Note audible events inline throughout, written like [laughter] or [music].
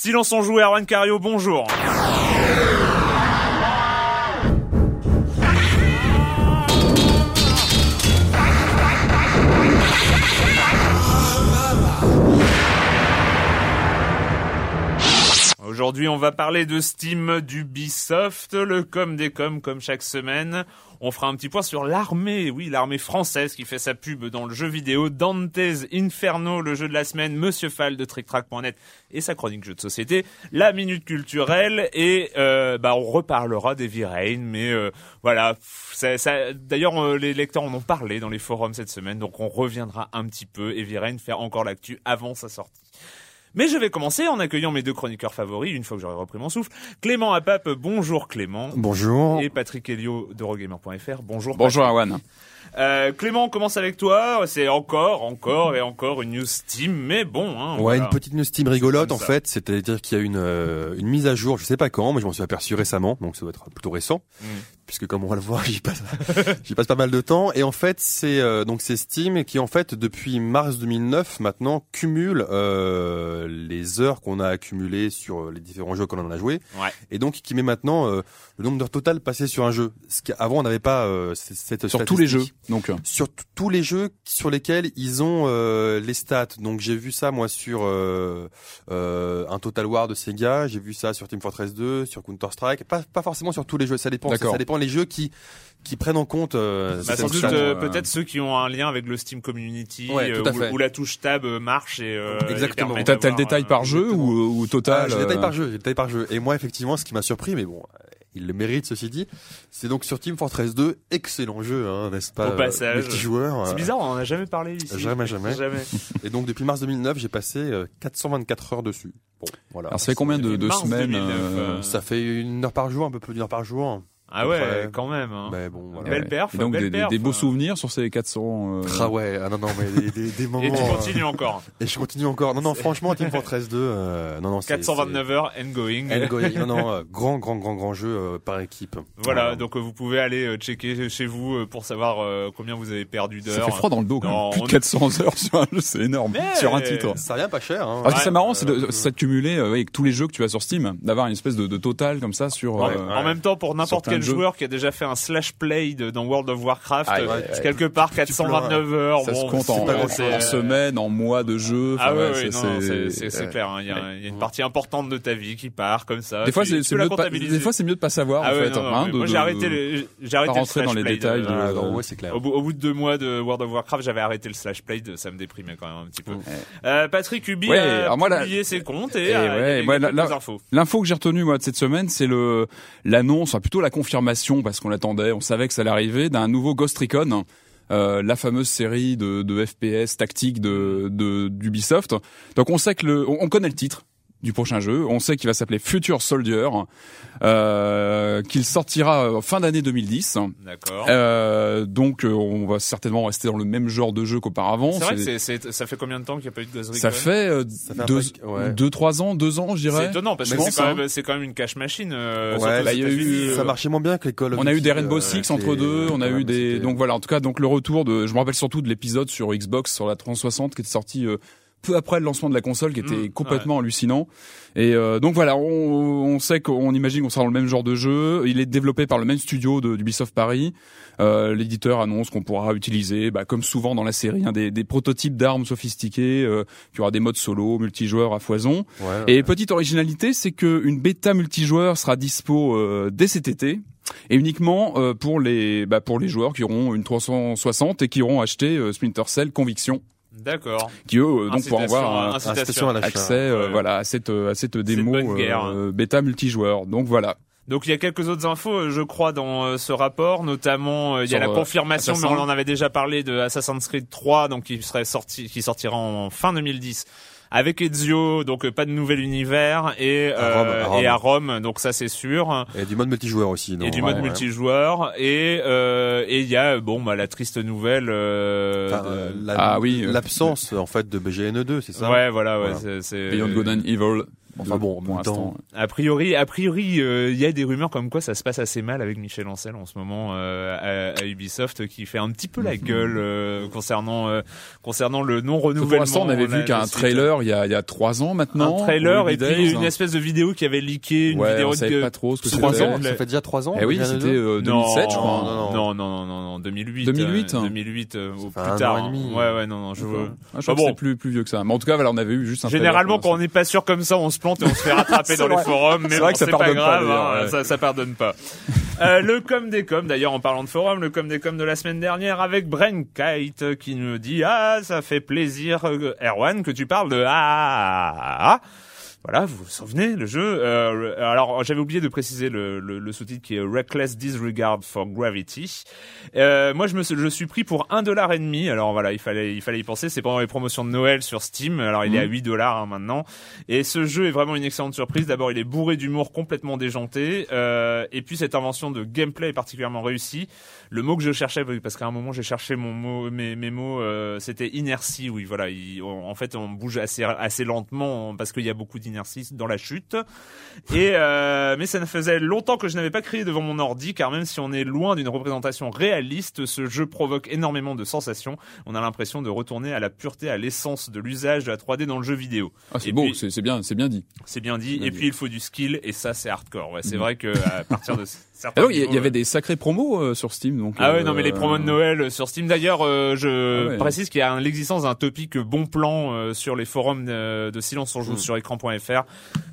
Silence en joue, Erwan Cario, bonjour. Aujourd'hui, on va parler de Steam, d'Ubisoft, le com des coms comme chaque semaine. On fera un petit point sur l'armée, oui, l'armée française qui fait sa pub dans le jeu vidéo Dante's Inferno, le jeu de la semaine, Monsieur Fall de TrickTrack.net et sa chronique jeu de société, la minute culturelle et euh, bah on reparlera d'Heavy Rain, mais euh, voilà, d'ailleurs euh, les lecteurs en ont parlé dans les forums cette semaine, donc on reviendra un petit peu Heavy Rain, faire encore l'actu avant sa sortie. Mais je vais commencer en accueillant mes deux chroniqueurs favoris, une fois que j'aurai repris mon souffle. Clément Apap, bonjour Clément. Bonjour. Et Patrick Helio d'Eurogamer.fr, bonjour. Bonjour Erwan. Euh, Clément, on commence avec toi. C'est encore, encore et encore une news Steam, mais bon. Hein, Ouais, voilà. une petite news Steam rigolote en fait, c'est-à-dire qu'il y a une, euh, une mise à jour, je sais pas quand, mais je m'en suis aperçu récemment, donc ça doit être plutôt récent, Mm. Puisque comme on va le voir, [laughs] j'y passe, j'y passe pas mal de temps. Et en fait, c'est euh, donc c'est Steam qui en fait depuis mars 2009 maintenant cumule euh, les heures qu'on a accumulées sur euh, les différents jeux qu'on en a joué, Ouais. et donc qui met maintenant euh, le nombre d'heures totales passées sur un jeu. Ce qu'avant on n'avait pas euh, cette Sur tous les jeux. Donc, euh, sur tous les jeux sur lesquels ils ont les stats. Donc j'ai vu ça moi sur un Total War de Sega, j'ai vu ça sur Team Fortress 2, sur Counter Strike. Pas, pas forcément sur tous les jeux, ça dépend. Ça dépend les jeux qui qui prennent en compte. Euh, Bah, sans doute euh, euh, peut-être ceux qui ont un lien avec le Steam Community Ouais, tout à euh, où, fait. où la touche tab marche et euh, Exactement. t'as le détail euh, par jeu ou, ou total Ah, j'ai le détail par jeu, j'ai le détail par jeu. Et moi, effectivement, ce qui m'a surpris, mais bon, il le mérite ceci dit, c'est donc sur Team Fortress 2, excellent jeu, hein, n'est-ce pas Au passage. multijoueur. C'est bizarre, on en a jamais parlé ici. Jamais, jamais. [laughs] Jamais. [laughs] Et donc depuis mars 2009, j'ai passé euh, 424 heures dessus. Bon, voilà. Alors ça fait combien de, semaines 2009, euh, Ça fait une heure par jour, un peu plus d'une heure par jour. Ah ouais, près. quand même. Hein. Mais bon, voilà. Belle perf, Et donc belle des, des- perf. des beaux souvenirs sur ces 400. euh, Ah ouais, ah non, non, mais des, des, des moments. Et tu euh, continues encore. [laughs] et je continue encore. Non, non, franchement, Team [laughs] Fortress 2, euh, non, non, c'est. 429 heures and going. c'est- Elgoy, non, non, [laughs] euh, grand, grand, grand, grand jeu euh, par équipe. Voilà, donc euh, vous pouvez aller euh, checker chez vous euh, pour savoir euh, combien vous avez perdu d'heures. Ça fait froid dans le dos quand Non, même. Plus on- de 400 heures sur un jeu, c'est énorme. Mais- Sur un titre. Ça revient pas cher. Hein. Ah, Ouais, c'est marrant, c'est de, euh, c'est de cumuler euh, avec tous les jeux que tu as sur Steam, d'avoir une espèce de, de total comme ça sur. En, euh, en même temps, pour n'importe de quel joueur qui a déjà fait un slash play de- dans World of Warcraft, Ah, euh, ouais, ouais. quelque part 429 heures, ça bon, se compte c'est en, pas en- mois de jeu. Ah ouais, c'est- clair. hein. Il y, a, il y a une partie importante de ta vie qui part comme ça. Des fois, c'est mieux des fois, c'est mieux de pas savoir ah en ouais, fait. non, non, hein, de- moi j'ai arrêté, j'ai arrêté le slash dans les détails c'est clair. Au bout, de deux mois de World of Warcraft, j'avais arrêté le slash play, ça me déprimait quand même un petit peu. Euh, Patrick Ubi Ouais, a publié ses comptes et, a, infos. L'info que j'ai retenue moi de cette semaine, c'est le l'annonce, enfin plutôt la confirmation parce qu'on l'attendait, on savait que ça allait arriver d'un nouveau Ghost Recon. euh, la fameuse série de, FPS tactique de d'Ubisoft. Donc on sait que le, on connaît le titre. Du prochain jeu. On sait qu'il va s'appeler Future Soldier, euh, qu'il sortira fin d'année 2010. D'accord. Euh, donc euh, on va certainement rester dans le même genre de jeu qu'auparavant. C'est vrai que c'est- c'est- ça fait combien de temps qu'il n'y a pas eu de Ghost Ça Recon fait, euh, Ça fait un deux, ouais. deux, trois ans, deux ans, je C'est dirais. étonnant parce que c'est quand, hein. même- c'est quand même une cash machine. Euh, Ouais, surtout aux bah, il y a États-Unis, eu- euh, Ça marchait moins bien que les Call of On a eu Duty, des Rainbow euh, Six avec entre les- deux, on a quand eu même, des c'était- donc voilà en tout cas donc le retour de je me rappelle surtout de l'épisode sur Xbox sur la 360 qui était sorti euh, peu après le lancement de la console qui était Mmh, complètement hallucinant. Et euh, donc voilà on, on sait qu'on imagine qu'on sera dans le même genre de jeu. Il est développé par le même studio de d'Ubisoft Paris. Euh, l'éditeur annonce qu'on pourra utiliser bah, comme souvent dans la série hein, des, des prototypes d'armes sophistiquées euh, qu'il y aura des modes solo multijoueurs à foison. Ouais, et petite originalité, c'est que une bêta multijoueur sera dispo euh, dès cet été. Et uniquement euh, pour les bah, pour les joueurs qui auront une 360 et qui auront acheté euh, Splinter Cell Conviction, D'accord. qui eux euh, donc pourront Incitation avoir un accès euh, Ouais. voilà à cette euh, à cette C'est démo euh, bêta multijoueur. Donc voilà. Donc il y a quelques autres infos, euh, je crois, dans euh, ce rapport, notamment euh, il y a Sur, la euh, confirmation, mais on en avait déjà parlé de Assassin's Creed 3, donc qui serait sorti, qui sortira en fin 2010 avec Ezio, donc euh, pas de nouvel univers et À Rome, euh, à Rome. et à Rome, donc ça c'est sûr. Et du mode multijoueur aussi. non et du Ouais, mode ouais. multijoueur et euh, et il y a bon bah la triste nouvelle euh, Enfin, euh, la- Ah oui, euh, l'absence en fait de BGN2, c'est ça? Ouais voilà ouais Voilà. c'est- c'est Beyond Good and Evil. Enfin bon, pour temps, l'instant. A priori, a priori, euh, il y a des rumeurs comme quoi ça se passe assez mal avec Michel Ancel en ce moment euh, à, à Ubisoft, qui fait un petit peu la gueule euh, concernant euh, concernant le non renouvellement. Pour l'instant, on avait vu qu'un trailer il y a il y a trois ans maintenant. un trailer et puis une espèce de vidéo qui avait leaké, une Ouais, vidéo on savait de pas trop ce que trois ans, Ça fait déjà 3 ans Eh oui, BGN2? c'était euh, 2007 je crois. non, non. non, non, non, non, 2008. 2008, euh, hein. 2008 euh, ou plus un tard. an et demi. hein. Ouais, ouais, non, non, je. Ah, je crois que bon. c'est plus plus vieux que ça. Mais en tout cas, voilà, on avait eu juste un. Généralement, quand on n'est pas sûr comme ça, on se plante et on se fait rattraper [laughs] dans les forums. Mais bon, c'est pas pas, grave, d'ailleurs, hein, ouais. ça, ça pardonne pas. [laughs] Euh, le com des com, d'ailleurs, en parlant de forum, le com des com de la semaine dernière avec Bren Kite qui nous dit ah ça fait plaisir euh, Erwan que tu parles de ah, ah, ah. Voilà, vous vous souvenez, le jeu. Euh, alors, j'avais oublié de préciser le, le, le sous-titre qui est Reckless Disregard for Gravity. Euh, moi, je me, je suis pris pour un dollar et demi. Alors voilà, il fallait, il fallait y penser. C'est pendant les promotions de Noël sur Steam. Alors, il est à 8 dollars hein, maintenant. Et ce jeu est vraiment une excellente surprise. D'abord, il est bourré d'humour complètement déjanté. Euh, et puis, cette invention de gameplay est particulièrement réussie. Le mot que je cherchais, parce qu'à un moment, j'ai cherché mon mot, mes, mes mots, euh, c'était inertie. Oui, voilà. il- on- en fait, on bouge assez, assez lentement parce qu'il y a beaucoup d'inertie dans la chute. Et euh, mais ça ne faisait longtemps que je n'avais pas crié devant mon ordi, car même si on est loin d'une représentation réaliste, ce jeu provoque énormément de sensations. On a l'impression de retourner à la pureté, à l'essence de l'usage de la 3D dans le jeu vidéo. Ah, c'est beau, c'est bien, c'est bien dit. C'est bien dit. Bien Et dit. puis il faut du skill, et ça c'est hardcore. Ouais, c'est vrai que à partir de [laughs] Alors, il y, avait euh, des sacrés promos euh, sur Steam, donc. ah ouais, euh, non, mais les promos de Noël euh, sur Steam. D'ailleurs, euh, je Ah ouais. précise qu'il y a l'existence d'un topic bon plan euh, sur les forums de, Silence on joue Hmm. sur écran.fr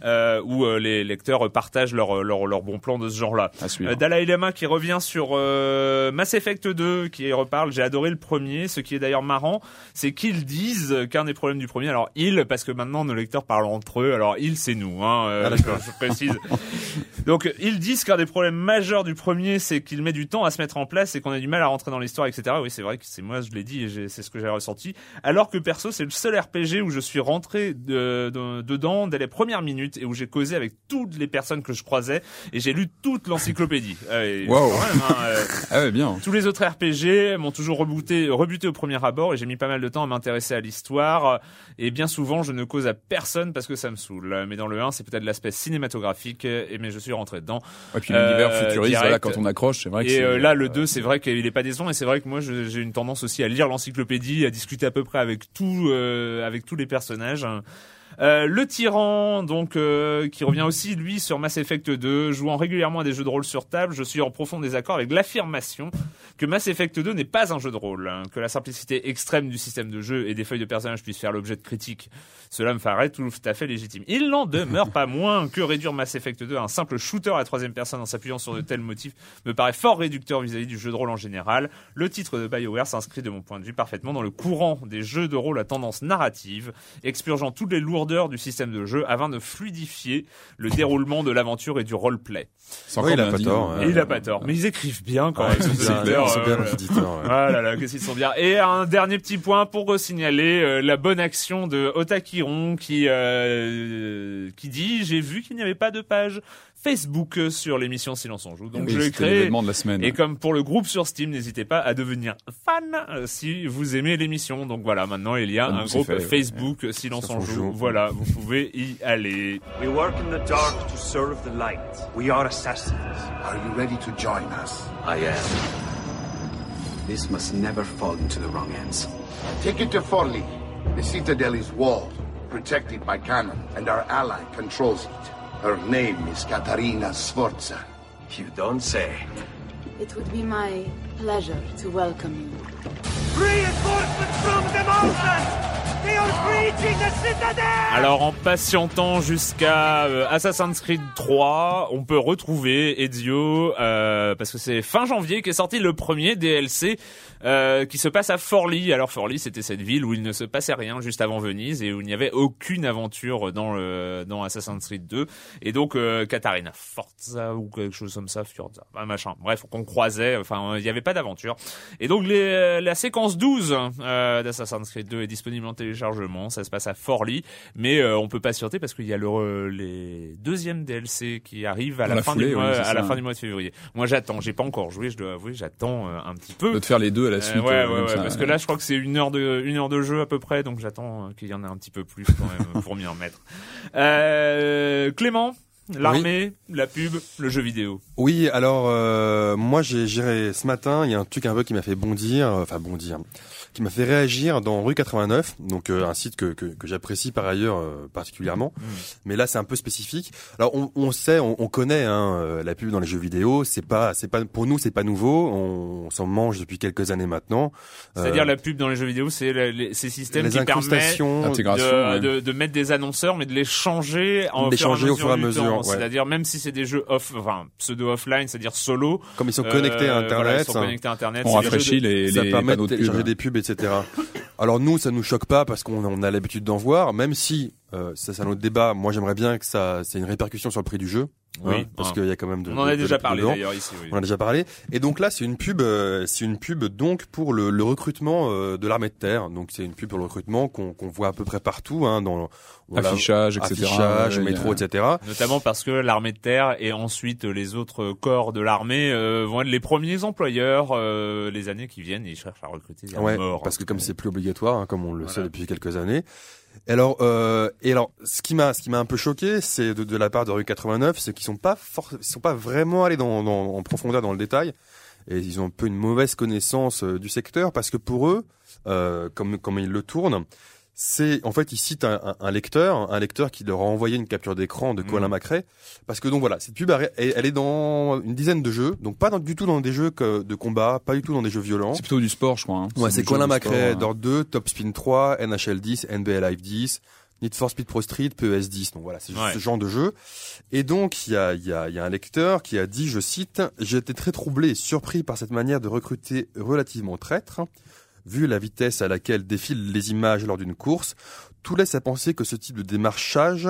euh, où euh, les lecteurs partagent leurs leur, leur bons plans de ce genre-là. Euh, Dalai Lama qui revient sur euh, Mass Effect 2, qui reparle. J'ai adoré le premier. Ce qui est d'ailleurs marrant, c'est qu'ils disent qu'un des problèmes du premier, alors ils, parce que maintenant nos lecteurs parlent entre eux. Alors ils, c'est nous. Hein, euh, Ah, d'accord. je précise. Donc ils disent qu'un des problèmes majeurs du premier, c'est qu'il met du temps à se mettre en place et qu'on a du mal à rentrer dans l'histoire, etc. Oui, c'est vrai que c'est moi, je l'ai dit et c'est ce que j'ai ressenti. Alors que perso, c'est le seul RPG où je suis rentré de- de- dedans dès les premières minutes et où j'ai causé avec toutes les personnes que je croisais et j'ai lu toute l'encyclopédie. Ah, et Wow. quand même, hein, euh, [laughs] Ah ouais, bien. tous les autres RPG m'ont toujours rebuté, rebuté au premier abord et j'ai mis pas mal de temps à m'intéresser à l'histoire. Et bien souvent, je ne cause à personne parce que ça me saoule. Mais dans le 1, c'est peut-être l'aspect cinématographique. Et mais je suis rentré dedans. Et puis l'univers Euh, futuriste, direct. voilà, quand on accroche, c'est vrai que Et euh, là, le 2, c'est vrai qu'il est pas décevant. Et c'est vrai que moi, j'ai une tendance aussi à lire l'encyclopédie, à discuter à peu près avec tout, euh, avec tous les personnages. Euh, le tyran, donc, euh, qui revient aussi lui sur Mass Effect 2, jouant régulièrement à des jeux de rôle sur table, je suis en profond désaccord avec l'affirmation que Mass Effect 2 n'est pas un jeu de rôle, hein, que la simplicité extrême du système de jeu et des feuilles de personnages puissent faire l'objet de critiques. Cela me paraît tout à fait légitime. Il n'en demeure pas moins que réduire Mass Effect 2 à un simple shooter à troisième personne en s'appuyant sur de tels motifs me paraît fort réducteur vis-à-vis du jeu de rôle en général. Le titre de BioWare s'inscrit de mon point de vue parfaitement dans le courant des jeux de rôle à tendance narrative, expurgeant toutes les lourdeurs lourdeur du système de jeu afin de fluidifier le déroulement de l'aventure et du roleplay. Oui, encore il a pas dit, tort, il a pas tort. Mais ils écrivent bien quand Ouais, même. euh. Ah là là, qu'est-ce qu'ils sont bien. Et un dernier petit point pour signaler euh, la bonne action de Otakiron qui euh, qui dit j'ai vu qu'il n'y avait pas de page Facebook sur l'émission Silence on joue. Donc Oui, je l'ai créé. l'événement de la semaine. Et comme pour le groupe sur Steam, n'hésitez pas à devenir fan euh, si vous aimez l'émission. Donc voilà, maintenant il y a Ah, un groupe fait, ouais. Facebook Silence Silence on on joue. joue. Voilà, vous pouvez y aller. We work in the dark to serve the light. We are assassins. Are you ready to join us? I am. This must never fall into the wrong hands. Take it to Forli. The citadel is walled, protected by cannon, and our ally controls it. Her name is Katarina Sforza. You don't say. It would be my pleasure to welcome you. Reinforcements from the mountains! They are breaching the citadel! Alors en patientant jusqu'à euh, Assassin's Creed 3, on peut retrouver Ezio euh, parce que c'est fin janvier qu'est sorti le premier DLC euh, qui se passe à Forli. Alors Forli, c'était cette ville où il ne se passait rien juste avant Venise et où il n'y avait aucune aventure dans le dans Assassin's Creed 2 et donc euh, Katarina Forza ou quelque chose comme ça, Forza, un machin. Bref, qu'on croisait, enfin il n'y avait pas d'aventure. Et donc les, la séquence 12 euh, d'Assassin's Creed 2 est disponible en téléchargement, ça se passe à Forli, mais euh, on peut patienter parce qu'il y a le les deuxièmes DLC qui arrivent à la, la fin foulée, du mois, oui, la fin du mois de février. Moi j'attends, j'ai pas encore joué, je dois avouer, j'attends euh, un petit peu. de te faire les deux à la Euh, suite. ouais, euh, ouais, ouais, parce que là, je crois que c'est une heure de une heure de jeu à peu près, donc j'attends euh, qu'il y en ait un petit peu plus quand même pour m'y remettre. Euh, Clément, l'armée, la pub, le jeu vidéo. Oui, alors euh, moi j'ai géré ce matin, il y a un truc un peu qui m'a fait bondir, euh, enfin bondir, qui m'a fait réagir dans rue 89, donc euh, un site que, que, que j'apprécie par ailleurs euh, particulièrement, mais là c'est un peu spécifique. Alors on, on sait, on, on connaît hein, euh, la pub dans les jeux vidéo, c'est pas, c'est pas pour nous c'est pas nouveau, on, s'en mange depuis quelques années maintenant. C'est-à-dire la pub dans les jeux vidéo, c'est ces systèmes les qui permettent de, de, de mettre des annonceurs, mais de les changer en les changer au fur et à mesure, ouais. C'est-à-dire même si c'est des jeux off, enfin pseudo offline, c'est-à-dire solo. comme ils sont euh, connectés à voilà, ils Internet, sont connectés à Internet. on rafraîchit de- les, ça les permet de télécharger des pubs, etc. Alors nous, ça nous choque pas parce qu'on on a l'habitude d'en voir, même si euh, ça c'est un autre débat. Moi, j'aimerais bien que ça, c'est une répercussion sur le prix du jeu, Oui, hein, parce hein. qu'il y a quand même de. On en a de déjà parlé d'ailleurs ici. Oui. On en a déjà parlé. Et donc là, c'est une pub, euh, c'est une pub donc pour le, le recrutement euh, de l'armée de terre. Donc c'est une pub pour le recrutement qu'on qu'on voit à peu près partout, hein, dans Affichage, etc. affichage, Ouais, a- métro, etc. Notamment parce que l'armée de terre et ensuite les autres corps de l'armée euh, vont être les premiers employeurs euh, les années qui viennent et ils cherchent à recruter à Ouais, mort. parce que comme c'est plus obligatoire, hein, comme on le sait depuis quelques années. Et alors, euh, et alors, ce qui m'a, ce qui m'a un peu choqué, c'est de, de la part de rue 89, c'est qu'ils sont pas ils sont pas vraiment allés dans, dans- en profondeur dans le détail, et ils ont un peu une mauvaise connaissance euh, du secteur, parce que pour eux, euh, comme comme ils le tournent, c'est en fait ils citent un, un- un lecteur, un lecteur qui leur a envoyé une capture d'écran de Colin Mhm. Macrae, parce que donc voilà, cette pub, elle, elle est dans une dizaine de jeux, donc pas dans- du tout dans des jeux que- de combat, pas du tout dans des jeux violents. C'est plutôt du sport, je crois. hein. Ouais, c'est Colin de sport, Macrae, hein. Dort 2, Top Spin 3, NHL 10, NBA Live 10, Need for Speed Pro Street, PES 10. Donc voilà, c'est juste Ouais. ce genre de jeu. Et donc, il y a, il y, a, il y a un lecteur qui a dit, je cite, J'ai été très troublé et surpris par cette manière de recruter relativement traître. Vu la vitesse à laquelle défilent les images lors d'une course, tout laisse à penser que ce type de démarchage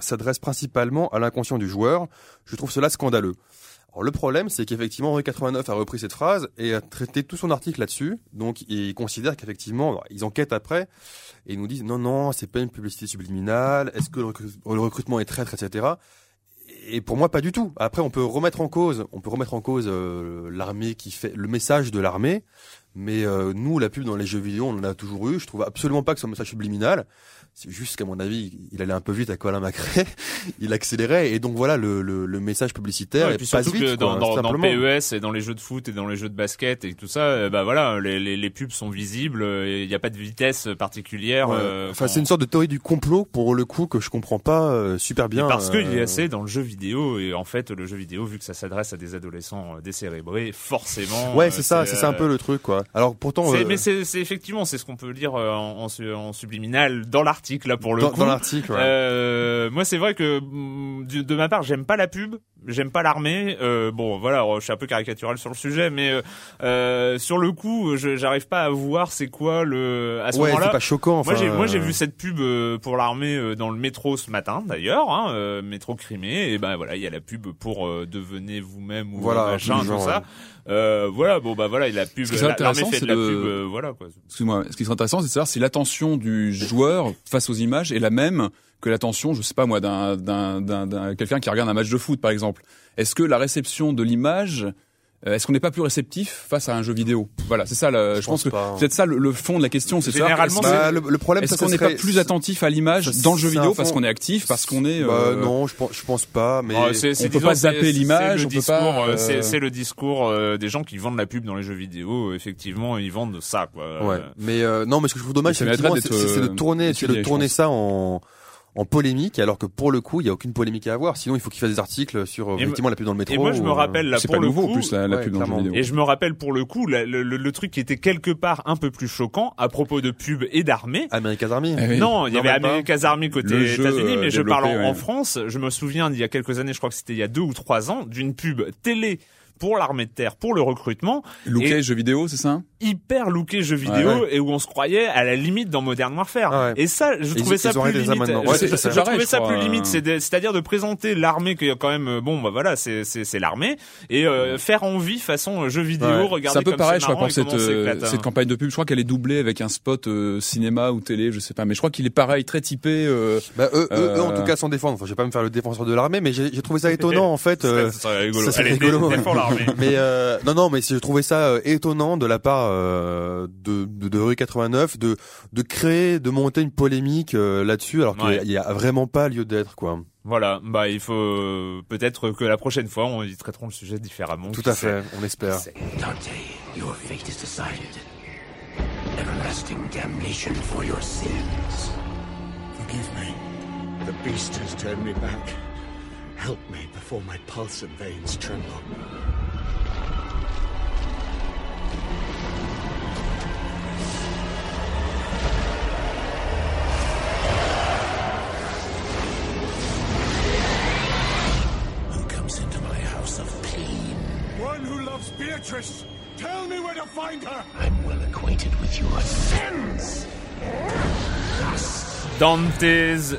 s'adresse principalement à l'inconscient du joueur. Je trouve cela scandaleux. Alors le problème, c'est qu'effectivement, Henri 89 a repris cette phrase et a traité tout son article là-dessus. Donc, il considère qu'effectivement, ils enquêtent après et ils nous disent non, non, c'est pas une publicité subliminale. Est-ce que le recrutement est traître, etc. Et pour moi, pas du tout. Après, on peut remettre en cause, on peut remettre en cause euh, l'armée qui fait le message de l'armée. Mais euh, nous, la pub dans les jeux vidéo, on en a toujours eu. Je trouve absolument pas que ce soit un message subliminal. C'est juste qu'à mon avis, il allait un peu vite à Colin Macrae. [laughs] il accélérait et donc voilà, le, le, le message publicitaire Ouais, et puis passe surtout vite. que quoi, dans, dans, dans. PES et dans les jeux de foot et dans les jeux de basket et tout ça, euh, bah voilà, les, les, les pubs sont visibles euh, il n'y a pas de vitesse particulière. Ouais. euh, enfin, quand- c'est une sorte de théorie du complot pour le coup que je comprends pas euh, super bien. parce qu'il est euh, assez dans le jeu vidéo et en fait le jeu vidéo vu que ça s'adresse à des adolescents décérébrés forcément Ouais, c'est ça, c'est ça un peu le truc quoi. Alors pourtant, mais c'est effectivement c'est ce qu'on peut lire en, en subliminal dans l'article là pour le dans, coup dans l'article, ouais. Euh, moi, c'est vrai que mm, de ma part, j'aime pas la pub, j'aime pas l'armée. Euh, bon, voilà, je suis un peu caricatural sur le sujet, mais euh, euh sur le coup, je- j'arrive pas à voir c'est quoi le. À ce Ouais, moment-là, c'est pas choquant. Enfin, moi, j'ai, moi, j'ai euh, vu cette pub euh, pour l'armée euh, dans le métro ce matin, d'ailleurs, hein, euh, métro Crimée. Et ben voilà, il y a la pub pour euh, devenez vous-même ou Voilà, machin, tout ça. Euh, voilà, bon bah voilà, il y a la pub. L'armée intéressant, fait de la pub, euh, voilà quoi. Excuse-moi, ce qui serait intéressant, c'est de savoir si l'attention du joueur face aux images est la même que l'attention, je sais pas moi, d'un, d'un, d'un, d'un- quelqu'un qui regarde un match de foot, par exemple. Est-ce que la réception de l'image, euh, est-ce qu'on n'est pas plus réceptif face à un jeu vidéo? Voilà, c'est ça. le- je, pense, pense que pas. c'est peut-être ça le, le fond de la question. C'est Généralement, que- Bah, le, le problème, est-ce ça, qu'on ça n'est pas plus attentif à l'image ça, dans le jeu c'est vidéo parce qu'on est actif, parce qu'on est Bah, euh, non, je pense, je pense pas, mais Oh, c'est- c'est- on peut disons, pas c'est- zapper c'est l'image, le on peut discours, pas, euh, euh, C'est c'est le discours euh, des gens qui vendent la pub dans les jeux vidéo. Effectivement, ils vendent ça, quoi. Ouais, Euh, mais euh, non, mais ce que je trouve dommage, Ça c'est c'est c'est de euh, tourner, c'est de tourner ça en en polémique, alors que pour le coup, il y a aucune polémique à avoir. Sinon, il faut qu'il fasse des articles sur Et effectivement la pub dans le métro. Et moi, je me ou, euh, rappelle là c'est pour pas le nouveau coup. en plus la, la ouais, pub dans le vidéo. Et je me rappelle pour le coup la- le, le- le truc qui était quelque part un peu plus choquant à propos de pub et d'armée. America's Army. Eh oui. Non, il y avait. America's Army côté États-Unis, mais euh, je parle en. France. Je me souviens d'il y a quelques années, je crois que c'était il y a deux ou trois ans, d'une pub télé pour l'armée de terre, pour le recrutement, Looké Et- jeu vidéo, c'est ça? Hyper looké jeu vidéo Ouais, et où on se croyait à la limite dans Modern Warfare. Ah ouais. Et ça, je trouvais ils ça plus limite. maintenant. Je- Ouais, je, c'est ça. je Pareil, trouvais je ça crois, plus limite, euh. de- c'est-à-dire de présenter l'armée qui est quand même euh, bon, bah voilà, c'est c'est c'est l'armée et euh, faire envie façon euh, jeu vidéo. Ouais. Regardez C'est un peu comme pareil, je crois, pour et cette, euh, éclatant. cette campagne de pub. Je crois qu'elle est doublée avec un spot euh, cinéma ou télé, je sais pas. Mais je crois qu'il est pareil, très typé. euh, Bah, eux, eux, eux, en tout cas, s'en défendent. Enfin, je vais pas me faire le défenseur de l'armée, mais j'ai j'ai trouvé ça [laughs] étonnant, en fait. Ça serait rigolo. [laughs] mais non, non, mais j'ai trouvé ça étonnant de la part euh, de, de, de Rue 89 de de créer, de monter une polémique euh, là-dessus, alors qu'il Ouais. y a- il y a vraiment pas lieu d'être, quoi. Voilà, bah il faut euh, peut-être que la prochaine fois on y traiteront le sujet différemment. Tout à sait. fait, on espère. Dante, your fate is decided. Everlasting damnation for your sins. Forgive me. The beast has turned me back. Help me before my pulse and veins tremble. Beatrice. Tell me where to find her. I'm well acquainted with your sins. Dante's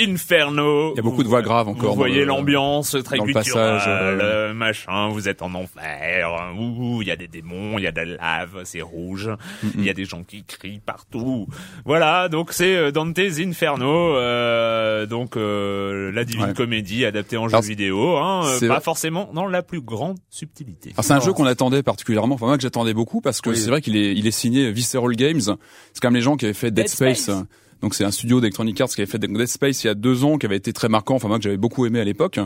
Inferno. Il y a beaucoup de voix graves encore Vous voyez l'ambiance très dans le passage, euh, machin, vous êtes en enfer, ouh, il y a des démons, il y a de la lave, c'est rouge, il y a des gens qui crient partout. Voilà, donc c'est euh, Dante's Inferno, euh, donc euh, la divine Ouais. comédie adaptée en jeu vidéo, hein, euh, pas forcément dans la plus grande subtilité. C'est un jeu qu'on attendait particulièrement, enfin moi que j'attendais beaucoup parce que Oui. c'est vrai qu'il est, il est signé Visceral Games. C'est quand même les gens qui avaient fait Dead, Dead Space. Space. Donc c'est un studio d'Electronic Arts qui avait fait Dead Space il y a deux ans, qui avait été très marquant, enfin moi que j'avais beaucoup aimé à l'époque.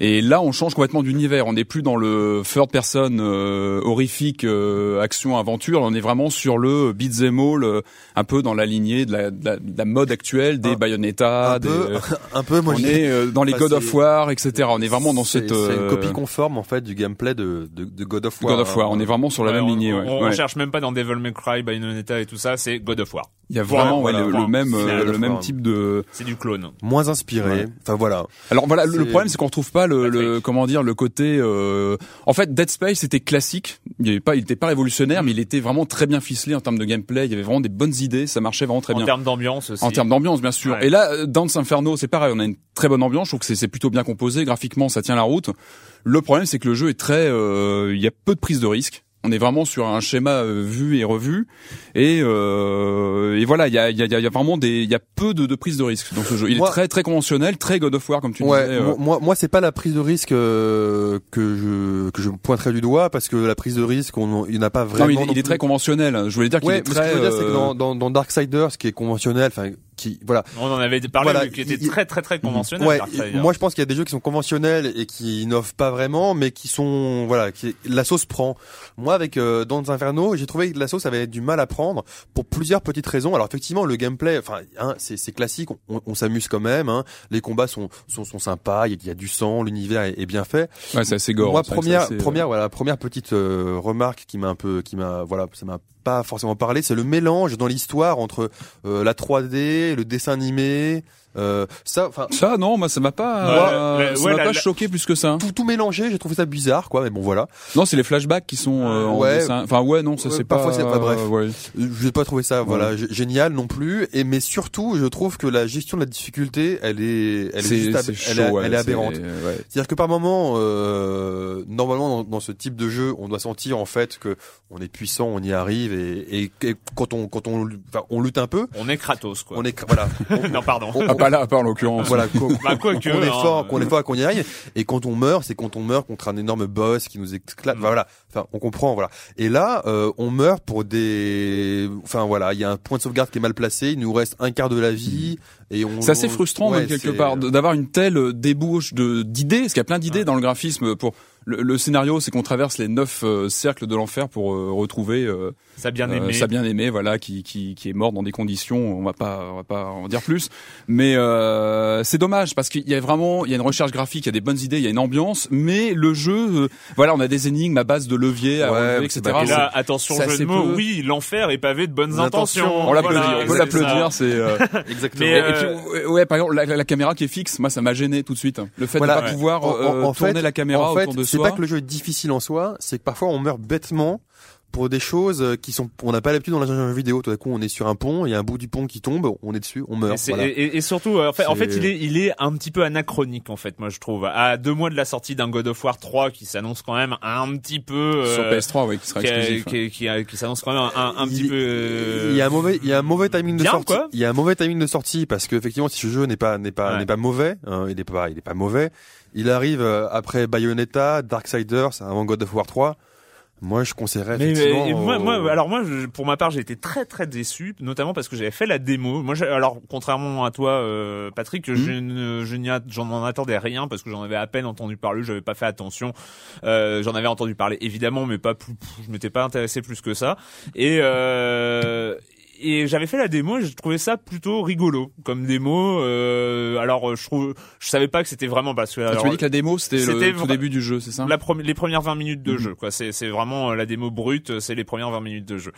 Et là on change complètement d'univers, on n'est plus dans le third person euh, horrifique euh, action aventure, on est vraiment sur le beat'em all, euh, un peu dans la lignée de la, de la, de la mode actuelle des Un- Bayonetta, un des, peu, [laughs] un peu. Moi, on est euh, dans les God of War, etc. On est vraiment dans cette C'est une euh, copie conforme en fait du gameplay de, de, de God of War. God of War. On est vraiment sur la Ouais, même on, lignée. on- ouais. on Ouais. cherche même pas dans Devil May Cry, Bayonetta et tout ça, c'est God of War. Il y a vraiment ouais, voilà, le, le voilà. Même euh, le of même type de. C'est du clone. moins inspiré. Ouais. Enfin voilà. Alors voilà, le- problème c'est qu'on retrouve pas le, le comment dire le côté. euh, En fait, Dead Space c'était classique. Il y avait pas, il était pas révolutionnaire, mais il était vraiment très bien ficelé en termes de gameplay. Il y avait vraiment des bonnes idées, ça marchait vraiment très en bien. termes d'ambiance aussi. En termes d'ambiance, bien sûr. Ouais. Et là, euh, Dance Inferno, c'est pareil. On a une très bonne ambiance. Je trouve que c'est- c'est plutôt bien composé. Graphiquement, ça tient la route. Le problème, c'est que le jeu est très. euh, Il y a peu de prise de risque. On est vraiment sur un schéma euh, vu et revu. Et, euh, et voilà, il y a, y, a, y a vraiment des, il y a peu de, de prise de risque dans ce jeu. Il Moi- est très très conventionnel, très God of War comme tu Ouais, disais. euh. moi- moi, c'est pas la prise de risque euh, que je que je pointerais du doigt parce que la prise de risque, on, il n'y en a pas vraiment. il, non il est très conventionnel. Je voulais dire qu'il Ouais, est très. ce que je veux dire, c'est que dans, dans, dans Darksiders, qui est conventionnel, enfin, qui, voilà. On en avait parlé, Voilà, qui était très très très conventionnel. Ouais, Darksiders. moi je pense qu'il y a des jeux qui sont conventionnels et qui innovent pas vraiment, mais qui sont, voilà, qui, la sauce prend. Moi, avec euh, Dantes Inferno, j'ai trouvé que la sauce avait du mal à prendre pour plusieurs petites raisons. Alors effectivement, le gameplay, enfin, hein, c'est c'est classique, on, on s'amuse quand même. Hein. Les combats sont sont, sont sympas, il y, a- il y a du sang, l'univers est, est bien fait. Ouais, c'est assez gore. Moi, première, assez, euh, première, voilà, première petite euh, remarque qui m'a un peu, qui m'a, voilà, ça m'a pas forcément parlé, c'est le mélange dans l'histoire entre euh, la 3D, le dessin animé, Euh, ça, enfin, Ça, non, moi, ça m'a pas, Ouais, euh, ça ouais, m'a la- pas la- choqué plus que ça. tout, tout mélangé, j'ai trouvé ça bizarre, quoi. Mais bon, voilà. Non, c'est les flashbacks qui sont, euh, en Ouais. Enfin, ouais, non, ça Ouais, c'est pas. parfois, c'est pas- bref. ouais. Je n'ai pas trouvé ça, voilà, g- génial non plus. Et mais surtout, je trouve que la gestion de la difficulté, elle est, elle est, C'est juste ab- c'est elle chaud, est, ouais, elle est c'est- aberrante. ouais. C'est-à-dire que par moment, euh, normalement dans, dans ce type de jeu, on doit sentir en fait que on est puissant, on y arrive, et, et, et quand on quand on, enfin, on lutte un peu, On est Kratos, quoi. on est voilà, on, [laughs] non, pardon. on- pas là, pas en l'occurrence. voilà, qu'on [laughs] Bah, qu'on est hein, fort, euh. qu'on est fort, qu'on y arrive. Et quand on meurt, c'est quand on meurt contre un énorme boss qui nous éclate. Mm. Voilà. Enfin, on comprend. Voilà. Et là, euh, on meurt pour des. Enfin voilà, il y a un point de sauvegarde qui est mal placé. Il nous reste un quart de la vie et on. C'est assez frustrant ouais, même quelque part de- d'avoir une telle euh, débauche de d'idées, parce qu'il y a plein d'idées dans le graphisme. Pour le, le scénario, c'est qu'on traverse les neuf euh, cercles de l'enfer pour euh, retrouver euh, Ça a bien euh, aimé. sa bien aimé, voilà, qui, qui qui est mort dans des conditions. On va pas on va pas en dire plus, mais euh, c'est dommage parce qu'il y a vraiment il y a une recherche graphique, il y a des bonnes idées, il y a une ambiance, mais le jeu, euh, voilà, on a des énigmes à base de leviers, à Ouais, relever, c'est etc. Et là, attention, c'est jeu de mots. peu. Oui, l'enfer est pavé de bonnes intentions. intentions. on l'applaudit, Voilà, on peut l'applaudir, c'est. euh, [laughs] Exactement. Mais, Et, euh, et puis ouais, par exemple la, la- la caméra qui est fixe, moi ça m'a gêné tout de suite. Le fait Voilà, de pas ouais. pouvoir En- en- euh, en tourner fait- la caméra en fait, autour de c'est pas que le jeu est difficile en soi, c'est que parfois on meurt bêtement pour des choses euh, qui sont on n'a pas l'habitude dans la jeu vidéo tout à coup on est sur un pont il y a un bout du pont qui tombe on est dessus on meurt voilà. et- et surtout, euh, en fait, en C'est- fait, il est, il est un petit peu anachronique, en fait, moi, je trouve. À deux mois de la sortie d'un God of War 3 qui s'annonce quand même un petit peu, sur euh, PS3 oui qui sera qui, exclusif. qui, qui, qui s'annonce quand même un, un petit Il- peu. euh, il y a un mauvais il y a un mauvais timing de bien, sortie quoi. il y a un mauvais timing de sortie parce que effectivement si ce jeu n'est pas n'est pas Ouais. n'est pas mauvais hein, il est pas il est pas mauvais il arrive euh, après Bayonetta Darksiders avant God of War 3 moi je conseillerais Mais, effectivement mais- moi, au- moi, alors moi, je- pour ma part, j'ai été très très déçu, notamment parce que j'avais fait la démo. Moi, alors contrairement à toi, euh, Patrick, Mhm. je j'en en attendais rien parce que j'en avais à peine entendu parler, j'avais pas fait attention. Euh, j'en avais entendu parler évidemment, mais pas plus. Je m'étais pas intéressé plus que ça. Et euh, et j'avais fait la démo et j'ai trouvé ça plutôt rigolo comme démo. Euh, alors je trouve, je savais pas que c'était vraiment parce que Ah, tu alors, m'as dit que la démo c'était le tout début du jeu, c'est ça? la les premières 20 minutes de Mhm. jeu quoi c'est c'est vraiment euh, la démo brute c'est les premières 20 minutes de jeu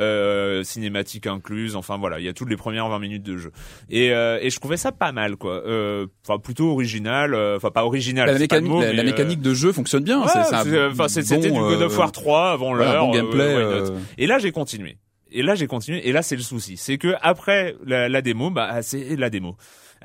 euh, cinématique incluse enfin voilà il y a toutes les premières 20 minutes de jeu et euh, et je trouvais ça pas mal quoi Euh, enfin plutôt original euh, enfin pas original La mécanique, mot, la, euh, mécanique de jeu fonctionne bien. ouais, c'est- c'est c'est- c'était bon, du God of euh, War 3 avant voilà, l'heure bon euh, gameplay. euh, et là j'ai continué et là j'ai continué et là c'est le souci c'est que après la, la démo bah c'est la démo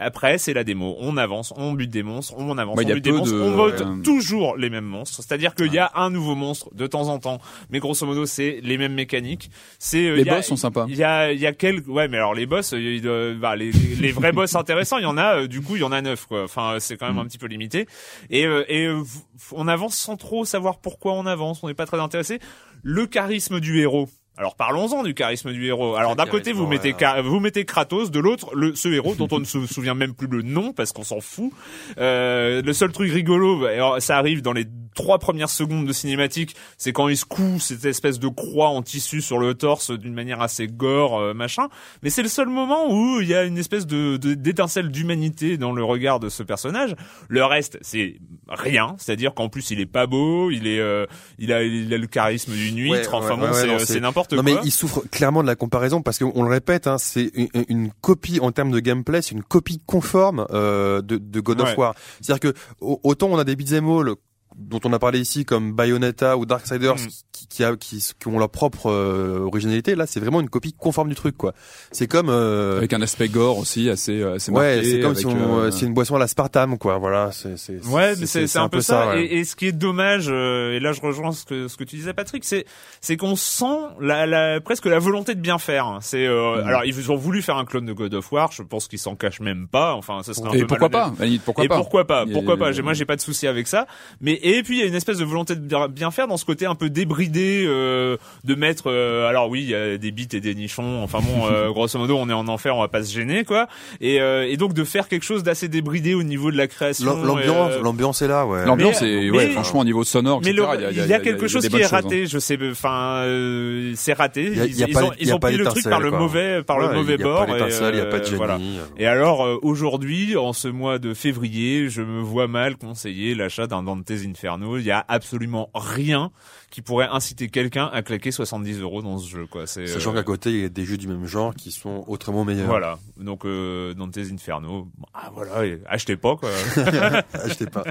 après, c'est la démo. On avance, on bute des monstres, on avance, Ouais, y on bute des monstres, de- on vote ouais. toujours les mêmes monstres. C'est-à-dire qu'il y a un nouveau monstre de temps en temps, mais grosso modo, c'est les mêmes mécaniques. C'est euh, Les y a- boss sont sympas. Il y a, il y a quelques, ouais, mais alors les boss, euh, il doit- bah, les, les vrais boss intéressants, il y en a. euh, du coup, il y en a neuf, quoi. Enfin, c'est quand même Mm. un petit peu limité. Et, euh, et euh, on avance sans trop savoir pourquoi on avance. On n'est pas très intéressé. Le charisme du héros. Alors parlons-en du charisme du héros. Alors d'un côté vous mettez ouais. Vous mettez Kratos, de l'autre le ce héros dont on ne se souvient même plus le nom parce qu'on s'en fout. Euh, le seul truc rigolo, ça arrive dans les trois premières secondes de cinématique, c'est quand il se coud cette espèce de croix en tissu sur le torse d'une manière assez gore euh, machin. Mais c'est le seul moment où il y a une espèce de d'étincelle d'humanité dans le regard de ce personnage. Le reste c'est rien, c'est-à-dire qu'en plus il est pas beau, il est euh, il a il a le charisme d'une huître. Ouais, enfin ouais, bon c'est non, Non mais il souffre clairement de la comparaison parce qu'on le répète, hein, c'est une, une copie en termes de gameplay, c'est une copie conforme euh, de, de God of Ouais. War. C'est-à-dire que au- autant on a des beat'em all dont on a parlé ici comme Bayonetta ou Darksiders Mm. qui, qui, a- qui, qui ont leur propre euh, originalité, là c'est vraiment une copie conforme du truc quoi. C'est comme euh, avec un aspect gore aussi assez assez ouais, marqué. c'est comme si on euh, c'est une boisson à l'aspartame quoi. Voilà, c'est c'est Ouais, c'est c'est un peu ça. ouais. Et, et ce qui est dommage, euh, et là je rejoins ce que ce que tu disais, Patrick, c'est c'est qu'on sent la, la presque la volonté de bien faire. C'est euh, Mm. alors ils ont voulu faire un clone de God of War. Je pense qu'ils s'en cachent même pas. Enfin, ça serait un Et peu pourquoi pas malhonnête. Limite, Pourquoi et pas pourquoi pas Pourquoi pas J'ai- Moi, j'ai pas de souci avec ça. Mais et puis il y a une espèce de volonté de bien- faire dans ce côté un peu débridé euh, de mettre. euh, alors oui, il y a des bites et des nichons. Enfin bon, euh, [laughs] grosso modo, on est en enfer, on va pas se gêner, quoi. Et, euh, et donc de faire quelque chose d'assez débridé au niveau de la création. L'am- L'ambiance, euh, l'ambiance est là, ouais. L'ambiance est, ouais, mais- franchement, au niveau sonore, mais il y a, quelque chose qui est hein. raté. Je sais, enfin, euh, c'est raté. Il y a- ils a ils pas- ont, ils pris le truc par le quoi. mauvais, par le mauvais bord. il y a pas de génie. voilà. Et alors euh, aujourd'hui, en ce mois de février, je me vois mal conseiller l'achat d'un Dante's Il y a absolument rien qui pourrait inciter quelqu'un à claquer 70 euros dans ce jeu, quoi. C'est, Sachant euh, qu'à côté, il y a des jeux du même genre qui sont autrement meilleurs. Voilà. Donc, euh, Dante's Inferno. Ah, voilà. et Achetez pas, quoi. [laughs] [laughs] Achetez pas.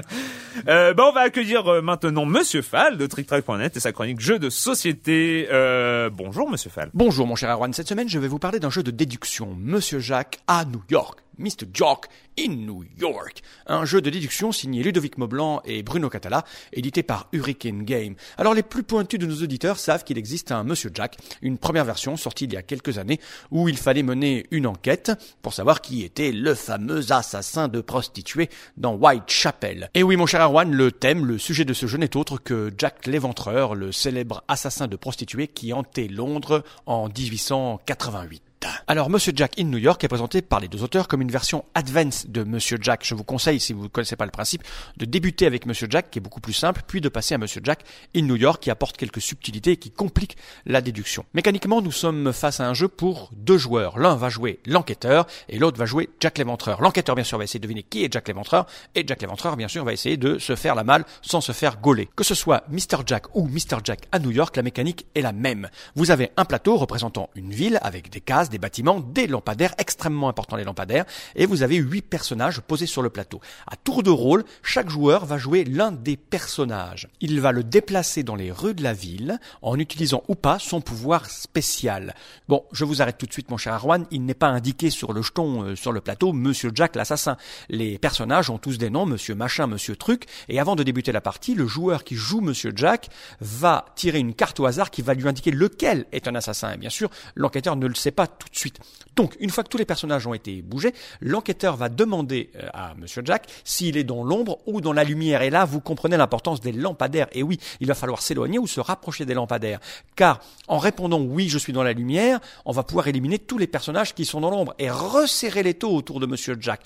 Euh, bah, on va accueillir euh, maintenant Monsieur Fall de TrickTrack.net et sa chronique jeux de société. Euh, bonjour, Monsieur Fall. Bonjour mon cher Erwan, cette semaine je vais vous parler d'un jeu de déduction, Monsieur Jacques à New York. Mr. Jock in New York. Un jeu de déduction signé Ludovic Maublanc et Bruno Catala, édité par Hurricane Game. Alors les plus pointus de nos auditeurs savent qu'il existe un Monsieur Jack, une première version sortie il y a quelques années, où il fallait mener une enquête pour savoir qui était le fameux assassin de prostituées dans Whitechapel. Et oui mon cher Erwan, le thème, le sujet de ce jeu n'est autre que Jack l'Éventreur, le célèbre assassin de prostituées qui hantait Londres en 1888. Alors, Monsieur Jack in New York est présenté par les deux auteurs comme une version advance de Monsieur Jack. Je vous conseille, si vous ne connaissez pas le principe, de débuter avec Monsieur Jack, qui est beaucoup plus simple, puis de passer à Monsieur Jack in New York, qui apporte quelques subtilités et qui complique la déduction. Mécaniquement, nous sommes face à un jeu pour deux joueurs. L'un va jouer l'enquêteur et l'autre va jouer Jack l'éventreur. L'enquêteur, bien sûr, va essayer de deviner qui est Jack l'éventreur, et Jack l'éventreur, bien sûr, va essayer de se faire la malle sans se faire gauler. Que ce soit Mr. Jack ou Mr. Jack à New York, la mécanique est la même. Vous avez un plateau représentant une ville avec des cases, des bâtiments, des lampadaires, extrêmement importants les lampadaires, et vous avez huit personnages posés sur le plateau. À tour de rôle, chaque joueur va jouer l'un des personnages. Il va le déplacer dans les rues de la ville en utilisant ou pas son pouvoir spécial. Bon, je vous arrête tout de suite mon cher Arwan, il n'est pas indiqué sur le jeton euh, sur le plateau Monsieur Jack l'assassin. Les personnages ont tous des noms, Monsieur Machin, Monsieur Truc, et avant de débuter la partie, le joueur qui joue Monsieur Jack va tirer une carte au hasard qui va lui indiquer lequel est un assassin. Et bien sûr, l'enquêteur ne le sait pas tout de suite. Donc, une fois que tous les personnages ont été bougés, l'enquêteur va demander euh, à Monsieur Jack s'il est dans l'ombre ou dans la lumière. Et là, vous comprenez l'importance des lampadaires. Et oui, il va falloir s'éloigner ou se rapprocher des lampadaires. Car en répondant oui, je suis dans la lumière, on va pouvoir éliminer tous les personnages qui sont dans l'ombre et resserrer les taux autour de Monsieur Jack.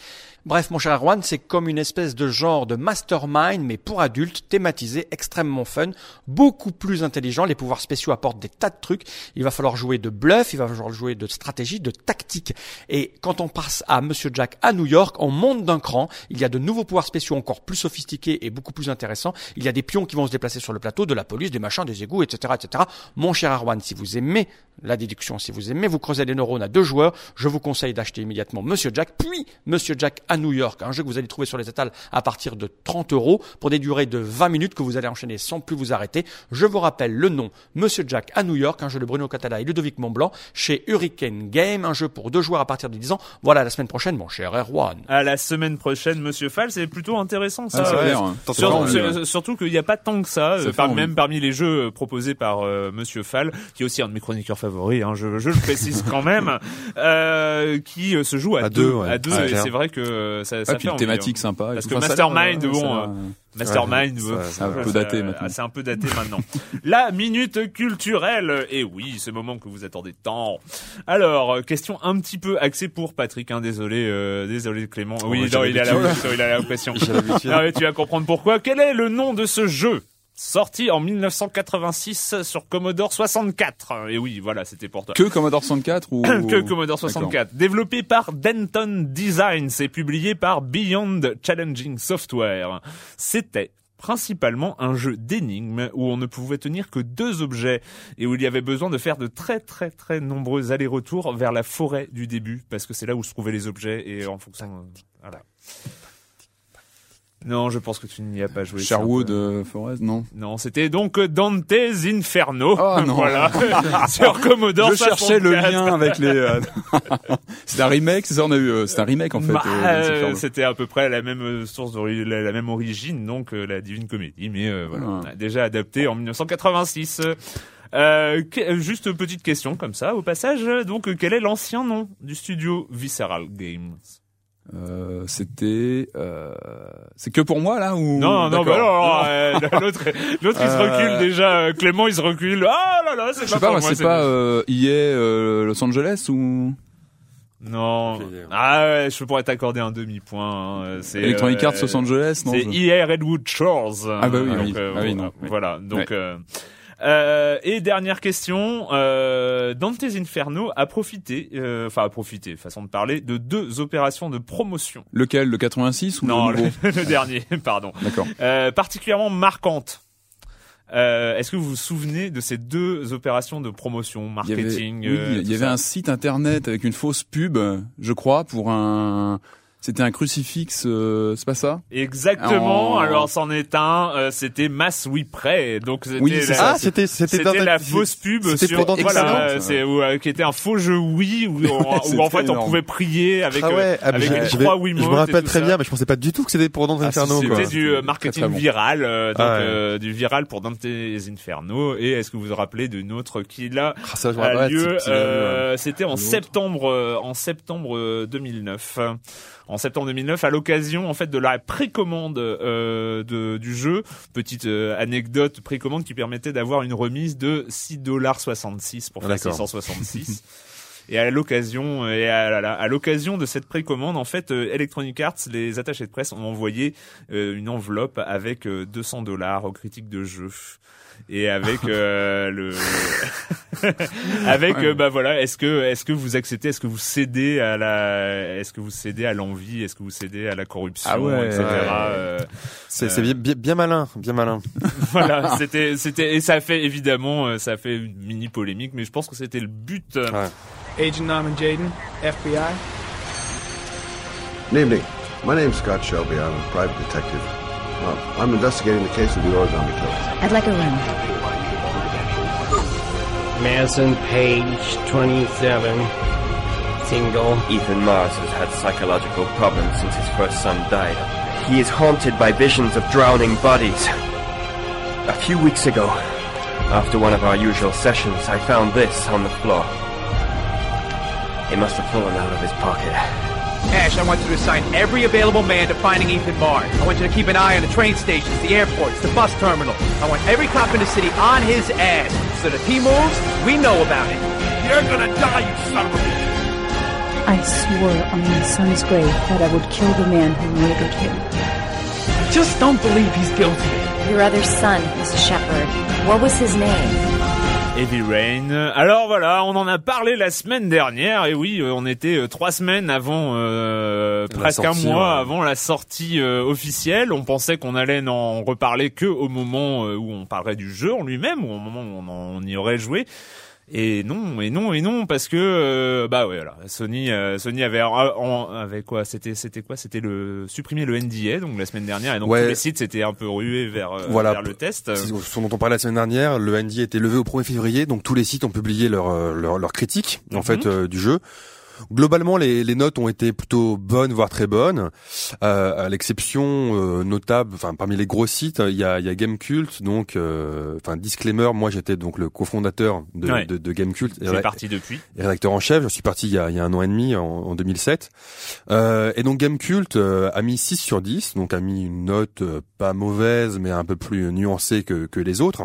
Bref, mon cher Arwan, c'est comme une espèce de genre de mastermind, mais pour adultes, thématisé, extrêmement fun, beaucoup plus intelligent. Les pouvoirs spéciaux apportent des tas de trucs. Il va falloir jouer de bluff, il va falloir jouer de stratégie, de tactique. Et quand on passe à Monsieur Jack à New York, on monte d'un cran. Il y a de nouveaux pouvoirs spéciaux encore plus sophistiqués et beaucoup plus intéressants. Il y a des pions qui vont se déplacer sur le plateau, de la police, des machins, des égouts, etc., etc. Mon cher Arwan, si vous aimez la déduction, si vous aimez vous creuser les neurones à deux joueurs, je vous conseille d'acheter immédiatement Monsieur Jack, puis Monsieur Jack à New York, un jeu que vous allez trouver sur les étals à partir de 30 euros pour des durées de 20 minutes que vous allez enchaîner sans plus vous arrêter. Je vous rappelle le nom Monsieur Jack à New York, un jeu de Bruno Catala et Ludovic Montblanc chez Hurricane Game, un jeu pour deux joueurs à partir de 10 ans. Voilà la semaine prochaine, mon cher Erwan. À la semaine prochaine, Monsieur Fall, c'est plutôt intéressant ça. Ah, c'est Euh, clair, hein. sur- Ça fait envie, sur- ouais. surtout qu'il n'y a pas tant que ça, euh, par- même parmi les jeux euh, proposés par euh, Monsieur Fall, qui est aussi un de mes chroniqueurs favoris, hein, je, je le précise [laughs] quand même, euh, qui euh, se joue à, À deux, ouais. à deux, Ouais, et clair. c'est vrai que ça, ça Ah, fait puis une envie, thématique hein. sympa. Parce que Mastermind, euh, bon, Mastermind, Ouais, euh, c'est un peu daté maintenant. ah, C'est un peu daté maintenant. La minute culturelle. Et oui, ce moment que vous attendez tant. Alors, euh, question un petit peu axée pour Patrick. Hein, désolé, euh, désolé Clément. Oh, oui, non, il a la, [laughs] il a. J'ai l'habitude. Non, mais tu vas comprendre pourquoi. Quel est le nom de ce jeu? Sorti en 1986 sur Commodore 64. Et oui, voilà, c'était pour toi. Que Commodore 64 ou [coughs] que Commodore 64. Développé par Denton Designs et publié par Beyond Challenging Software. C'était principalement un jeu d'énigmes où on ne pouvait tenir que deux objets et où il y avait besoin de faire de très très très nombreux allers-retours vers la forêt du début parce que c'est là où se trouvaient les objets et en fonction euh, voilà. Non, je pense que tu n'y as pas joué. Sherwood euh, Forest, non. Non, c'était donc Dante's Inferno. Oh, [laughs] non. voilà. [laughs] Sur Commodore Je cherchais le 64. lien avec les. euh, [laughs] c'est un remake, c'est ça on a eu. euh, C'est un remake en fait. Bah, euh, euh, c'était à peu près la même euh, source la, la même origine, donc euh, la Divine Comédie, mais euh, voilà, Ouais. on a déjà adapté en 1986. Euh, juste petite question comme ça au passage. Donc, euh, quel est l'ancien nom du studio Visceral Games? Euh, c'était. Euh... C'est que pour moi là ou Non, non, bah non, euh, [laughs] l'autre, l'autre il se Euh, recule déjà. euh, Clément il se recule. Ah là là, c'est Je pas sais pas, pour moi, c'est c'est- pas euh, EA euh, Los Angeles ou? Non. Ah ouais, je pourrais t'accorder un demi-point. hein. C'est Electronic euh, Arts Los Angeles non C'est je- EA Redwood Shores. Ah bah oui, Donc, oui. euh, Ah oui, voilà. non, oui. Voilà. Donc, Ouais. Euh, et dernière question, euh, Dante's Inferno a profité, euh, enfin a profité, façon de parler, de deux opérations de promotion. Lequel, le 86 ou Non, le le, nouveau le [laughs] dernier, [laughs] pardon. D'accord. Euh, particulièrement marquante. Euh, Est-ce que vous vous souvenez de ces deux opérations de promotion, Il y avait, marketing oui, euh, il tout y avait un site internet avec une fausse pub, je crois, pour un. C'était un crucifix, euh, c'est pas ça? Exactement. En- Alors c'en est un. euh, c'était Mass We Pray. Donc c'était Oui, la, Ah, c'était c'était la fausse pub sur voilà, Inferno euh, c'est euh, qui était un faux jeu Wii où, [laughs] on- où C'était en fait on pouvait prier avec Ah ouais, euh, ah, avec je- une je me rappelle très ça. bien, mais je pensais pas du tout que c'était pour Dante Ah, Inferno. C'était du euh, marketing bon. viral, euh, donc Ah euh, du viral pour Dante's Inferno. Et est-ce que vous vous rappelez d'une autre qui là a lieu C'était en septembre, en septembre euh, 2009. En septembre 2009, à l'occasion en fait de la précommande euh, de, du jeu, petite euh, anecdote précommande qui permettait d'avoir une remise de 6,66$ pour Ah, faire d'accord. 666. [laughs] Et à l'occasion, et à, à- à l'occasion de cette précommande, en fait, euh, Electronic Arts, les attachés de presse ont envoyé euh, une enveloppe avec euh, 200 dollars aux critiques de jeu et avec euh, [laughs] le [laughs] avec euh, bah voilà est-ce que est-ce que vous acceptez est-ce que vous cédez à la est-ce que vous cédez à l'envie est-ce que vous cédez à la corruption Ah ouais. etc Ouais. euh, C'est bien, bien, malin, bien malin. [laughs] voilà c'était c'était et ça a fait évidemment euh, ça a fait une mini polémique mais je pense que c'était le but euh, Ouais. Agent Norman Jaden, FBI. Good evening. My name's Scott Shelby. I'm a private detective. Well, I'm investigating the case of the origami killers. I'd like a room. Manson, Page, 27. Single. Ethan Mars has had psychological problems since his first son died. He is haunted by visions of drowning bodies. A few weeks ago, after one of our usual sessions, I found this on the floor. He must have fallen out of his pocket. Ash, I want you to assign every available man to finding Ethan Mars. I want you to keep an eye on the train stations, the airports, the bus terminal. I want every cop in the city on his ass. So that if he moves, we know about it. You're gonna die, you son of a bitch! I swore on my son's grave that I would kill the man who murdered him. I just don't believe he's guilty. Your other son was Shepard. What was his name? Heavy Rain. Alors voilà, on en a parlé la semaine dernière et oui, euh, on était euh, trois semaines avant, euh, presque sortie, un mois ouais. avant la sortie euh, officielle. On pensait qu'on allait n'en reparler que au moment où on parlerait du jeu en lui-même, ou au moment où on, en- on y aurait joué. Et non, et non, et non, parce que euh, bah ouais, voilà, Sony, euh, Sony avait, en- avait quoi C'était, c'était quoi C'était le supprimer le NDA donc la semaine dernière, et donc Ouais. tous les sites s'étaient un peu rués vers, euh, Voilà. vers le test. Ce dont on parlait la semaine dernière, le NDA a été levé au 1er février, donc tous les sites ont publié leur leur, leur critique en Mhm. fait du jeu. Globalement, les, les notes ont été plutôt bonnes, voire très bonnes, euh, à l'exception euh, notable. Enfin, parmi les gros sites, il y a, y a Gamecult, donc, euh, enfin, disclaimer. Moi, j'étais donc le cofondateur de, Ouais. de, de Gamecult, ré- parti depuis. rédacteur en chef. Je suis parti il y a, il y a un an et demi, en, en 2007. Euh, et donc Gamecult euh, a mis 6 sur 10, donc a mis une note euh, pas mauvaise, mais un peu plus nuancée que, que les autres.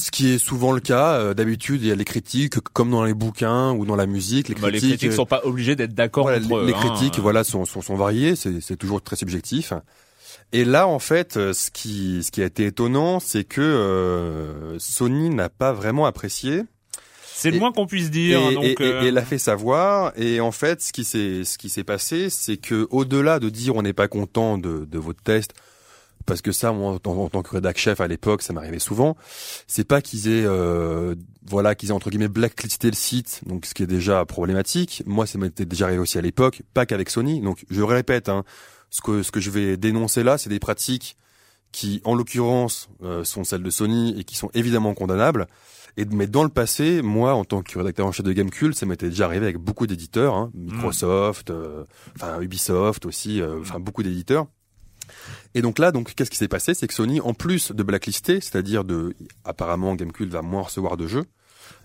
Ce qui est souvent le cas. euh, D'habitude, il y a les critiques, comme dans les bouquins ou dans la musique. Les Bah, les critiques, critiques sont pas obligés d'être d'accord voilà, les, eux. les hein. critiques, voilà, sont, sont, sont variées. C'est c'est toujours très subjectif. Et là, en fait, euh, ce qui, ce qui a été étonnant, c'est que euh, Sony n'a pas vraiment apprécié. C'est le moins qu'on puisse dire. et, donc, et- et- et l'a fait savoir. Et en fait, ce qui s'est ce qui s'est passé, c'est que au-delà de dire on n'est pas content de, de votre test, parce que ça, moi, en, tant- en tant que rédac chef à l'époque, ça m'arrivait souvent. C'est pas qu'ils aient euh, voilà qu'ils aient entre guillemets blacklisté le site, donc ce qui est déjà problématique. Moi, ça m'était déjà arrivé aussi à l'époque, pas qu'avec Sony. Donc je répète, hein, ce que ce que je vais dénoncer là, c'est des pratiques qui, en l'occurrence, euh, sont celles de Sony et qui sont évidemment condamnables. Et mais dans le passé, moi, en tant que rédacteur en chef de Gamecult, ça m'était déjà arrivé avec beaucoup d'éditeurs, hein, Microsoft, euh, enfin Ubisoft aussi, euh, enfin beaucoup d'éditeurs. Et donc là, donc qu'est-ce qui s'est passé, c'est que Sony, en plus de blacklister, c'est-à-dire de, apparemment, Gamecult va moins recevoir de jeux.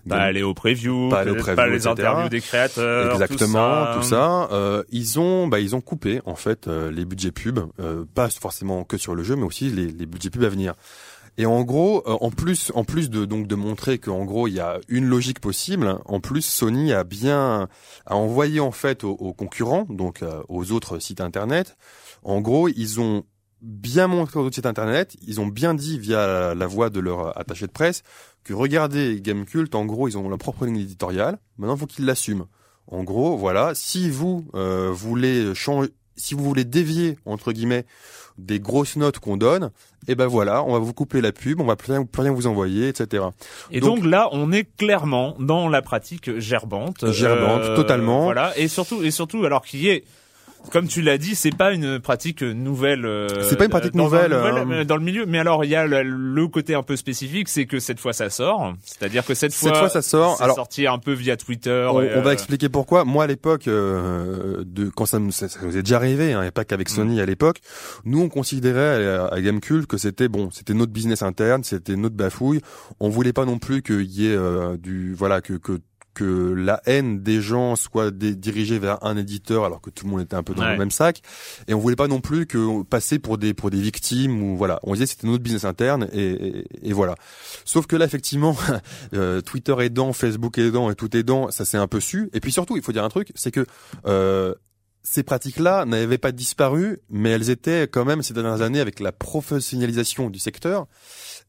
Pas aller au preview, pas aller au preview, pas les etc. interviews des créateurs, Exactement, tout tout ça. Euh, ils ont, bah, ils ont coupé en fait euh, les budgets pub, euh, pas forcément que sur le jeu, mais aussi les, les budgets pub à venir. Et en gros, euh, en plus, en plus de donc de montrer qu'en gros il y a une logique possible, en plus Sony a bien a envoyé en fait aux, aux concurrents, donc euh, aux autres sites internet. En gros, ils ont bien montré autres sites internet, ils ont bien dit via la voix de leur attaché de presse que regardez Gamecult, en gros, ils ont leur propre ligne éditoriale. Maintenant, il faut qu'ils l'assument. En gros, voilà, si vous euh, voulez changer, si vous voulez dévier entre guillemets des grosses notes qu'on donne, et ben voilà, on va vous couper la pub, on va plus rien, plus rien vous envoyer, etc. Et donc, là, on est clairement dans la pratique gerbante. Gerbante, Euh, totalement. Voilà, et surtout, et surtout, alors qui est comme tu l'as dit, c'est pas une pratique nouvelle. euh, C'est pas une pratique dans nouvelle, nouvel- euh, euh, dans le milieu. Mais alors, il y a le, le côté un peu spécifique, c'est que cette fois ça sort. C'est-à-dire que cette, Cette fois, ça sort. Alors, sorti un peu via Twitter. On, et, on va euh, expliquer pourquoi. Moi, à l'époque, euh, de quand ça, ça, ça nous est déjà arrivé, hein, et pas qu'avec Sony à l'époque, nous on considérait à, à Gamecult que c'était bon, c'était notre business interne, c'était notre bafouille. On voulait pas non plus qu'il y ait du voilà que que que la haine des gens soit dirigée vers un éditeur alors que tout le monde était un peu dans Ouais. le même sac. Et on voulait pas non plus que passer pour des pour des victimes ou voilà. On disait c'était notre business interne et, et, et voilà. Sauf que là effectivement [laughs] euh, Twitter aidant Facebook aidant et tout aidant ça s'est un peu su. Et puis surtout il faut dire un truc c'est que euh, ces pratiques-là n'avaient pas disparu, mais elles étaient quand même ces dernières années avec la professionnalisation du secteur.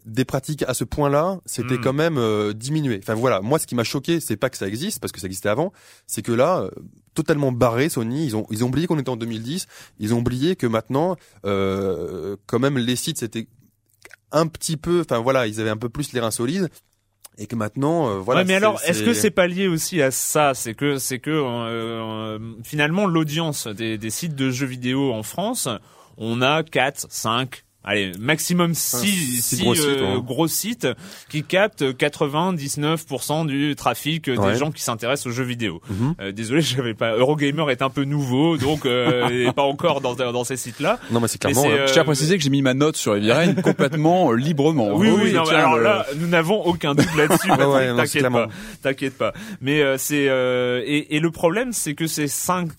Des pratiques à ce point-là, c'était Mm. quand même euh, diminué. Enfin voilà, moi ce qui m'a choqué, c'est pas que ça existe parce que ça existait avant, c'est que là, euh, totalement barré, Sony, ils ont ils ont oublié qu'on était en 2010, ils ont oublié que maintenant, euh, quand même les sites c'était un petit peu, enfin voilà, ils avaient un peu plus les reins solides et que maintenant, euh, voilà. ouais, mais c'est- alors, est-ce que c'est pas lié aussi à ça? C'est que, c'est que euh, euh, finalement l'audience des, des sites de jeux vidéo en France, on a 4, 5, allez, maximum 6 six gros sites, ouais. gros sites qui captent 99% du trafic des Ouais. gens qui s'intéressent aux jeux vidéo. Euh, désolé, [laughs] j'avais pas. Eurogamer est un peu nouveau, donc euh, il pas encore dans, dans ces sites-là. Non, mais c'est clairement. euh, euh, Je tiens à préciser que j'ai mis ma note sur Rain [laughs] complètement euh, librement. Oui, oui, non, mais tiens alors là, nous n'avons aucun doute là-dessus. [laughs] T'inquiète pas, t'inquiète pas. Mais euh, c'est euh, et, et le problème, c'est que ces cinq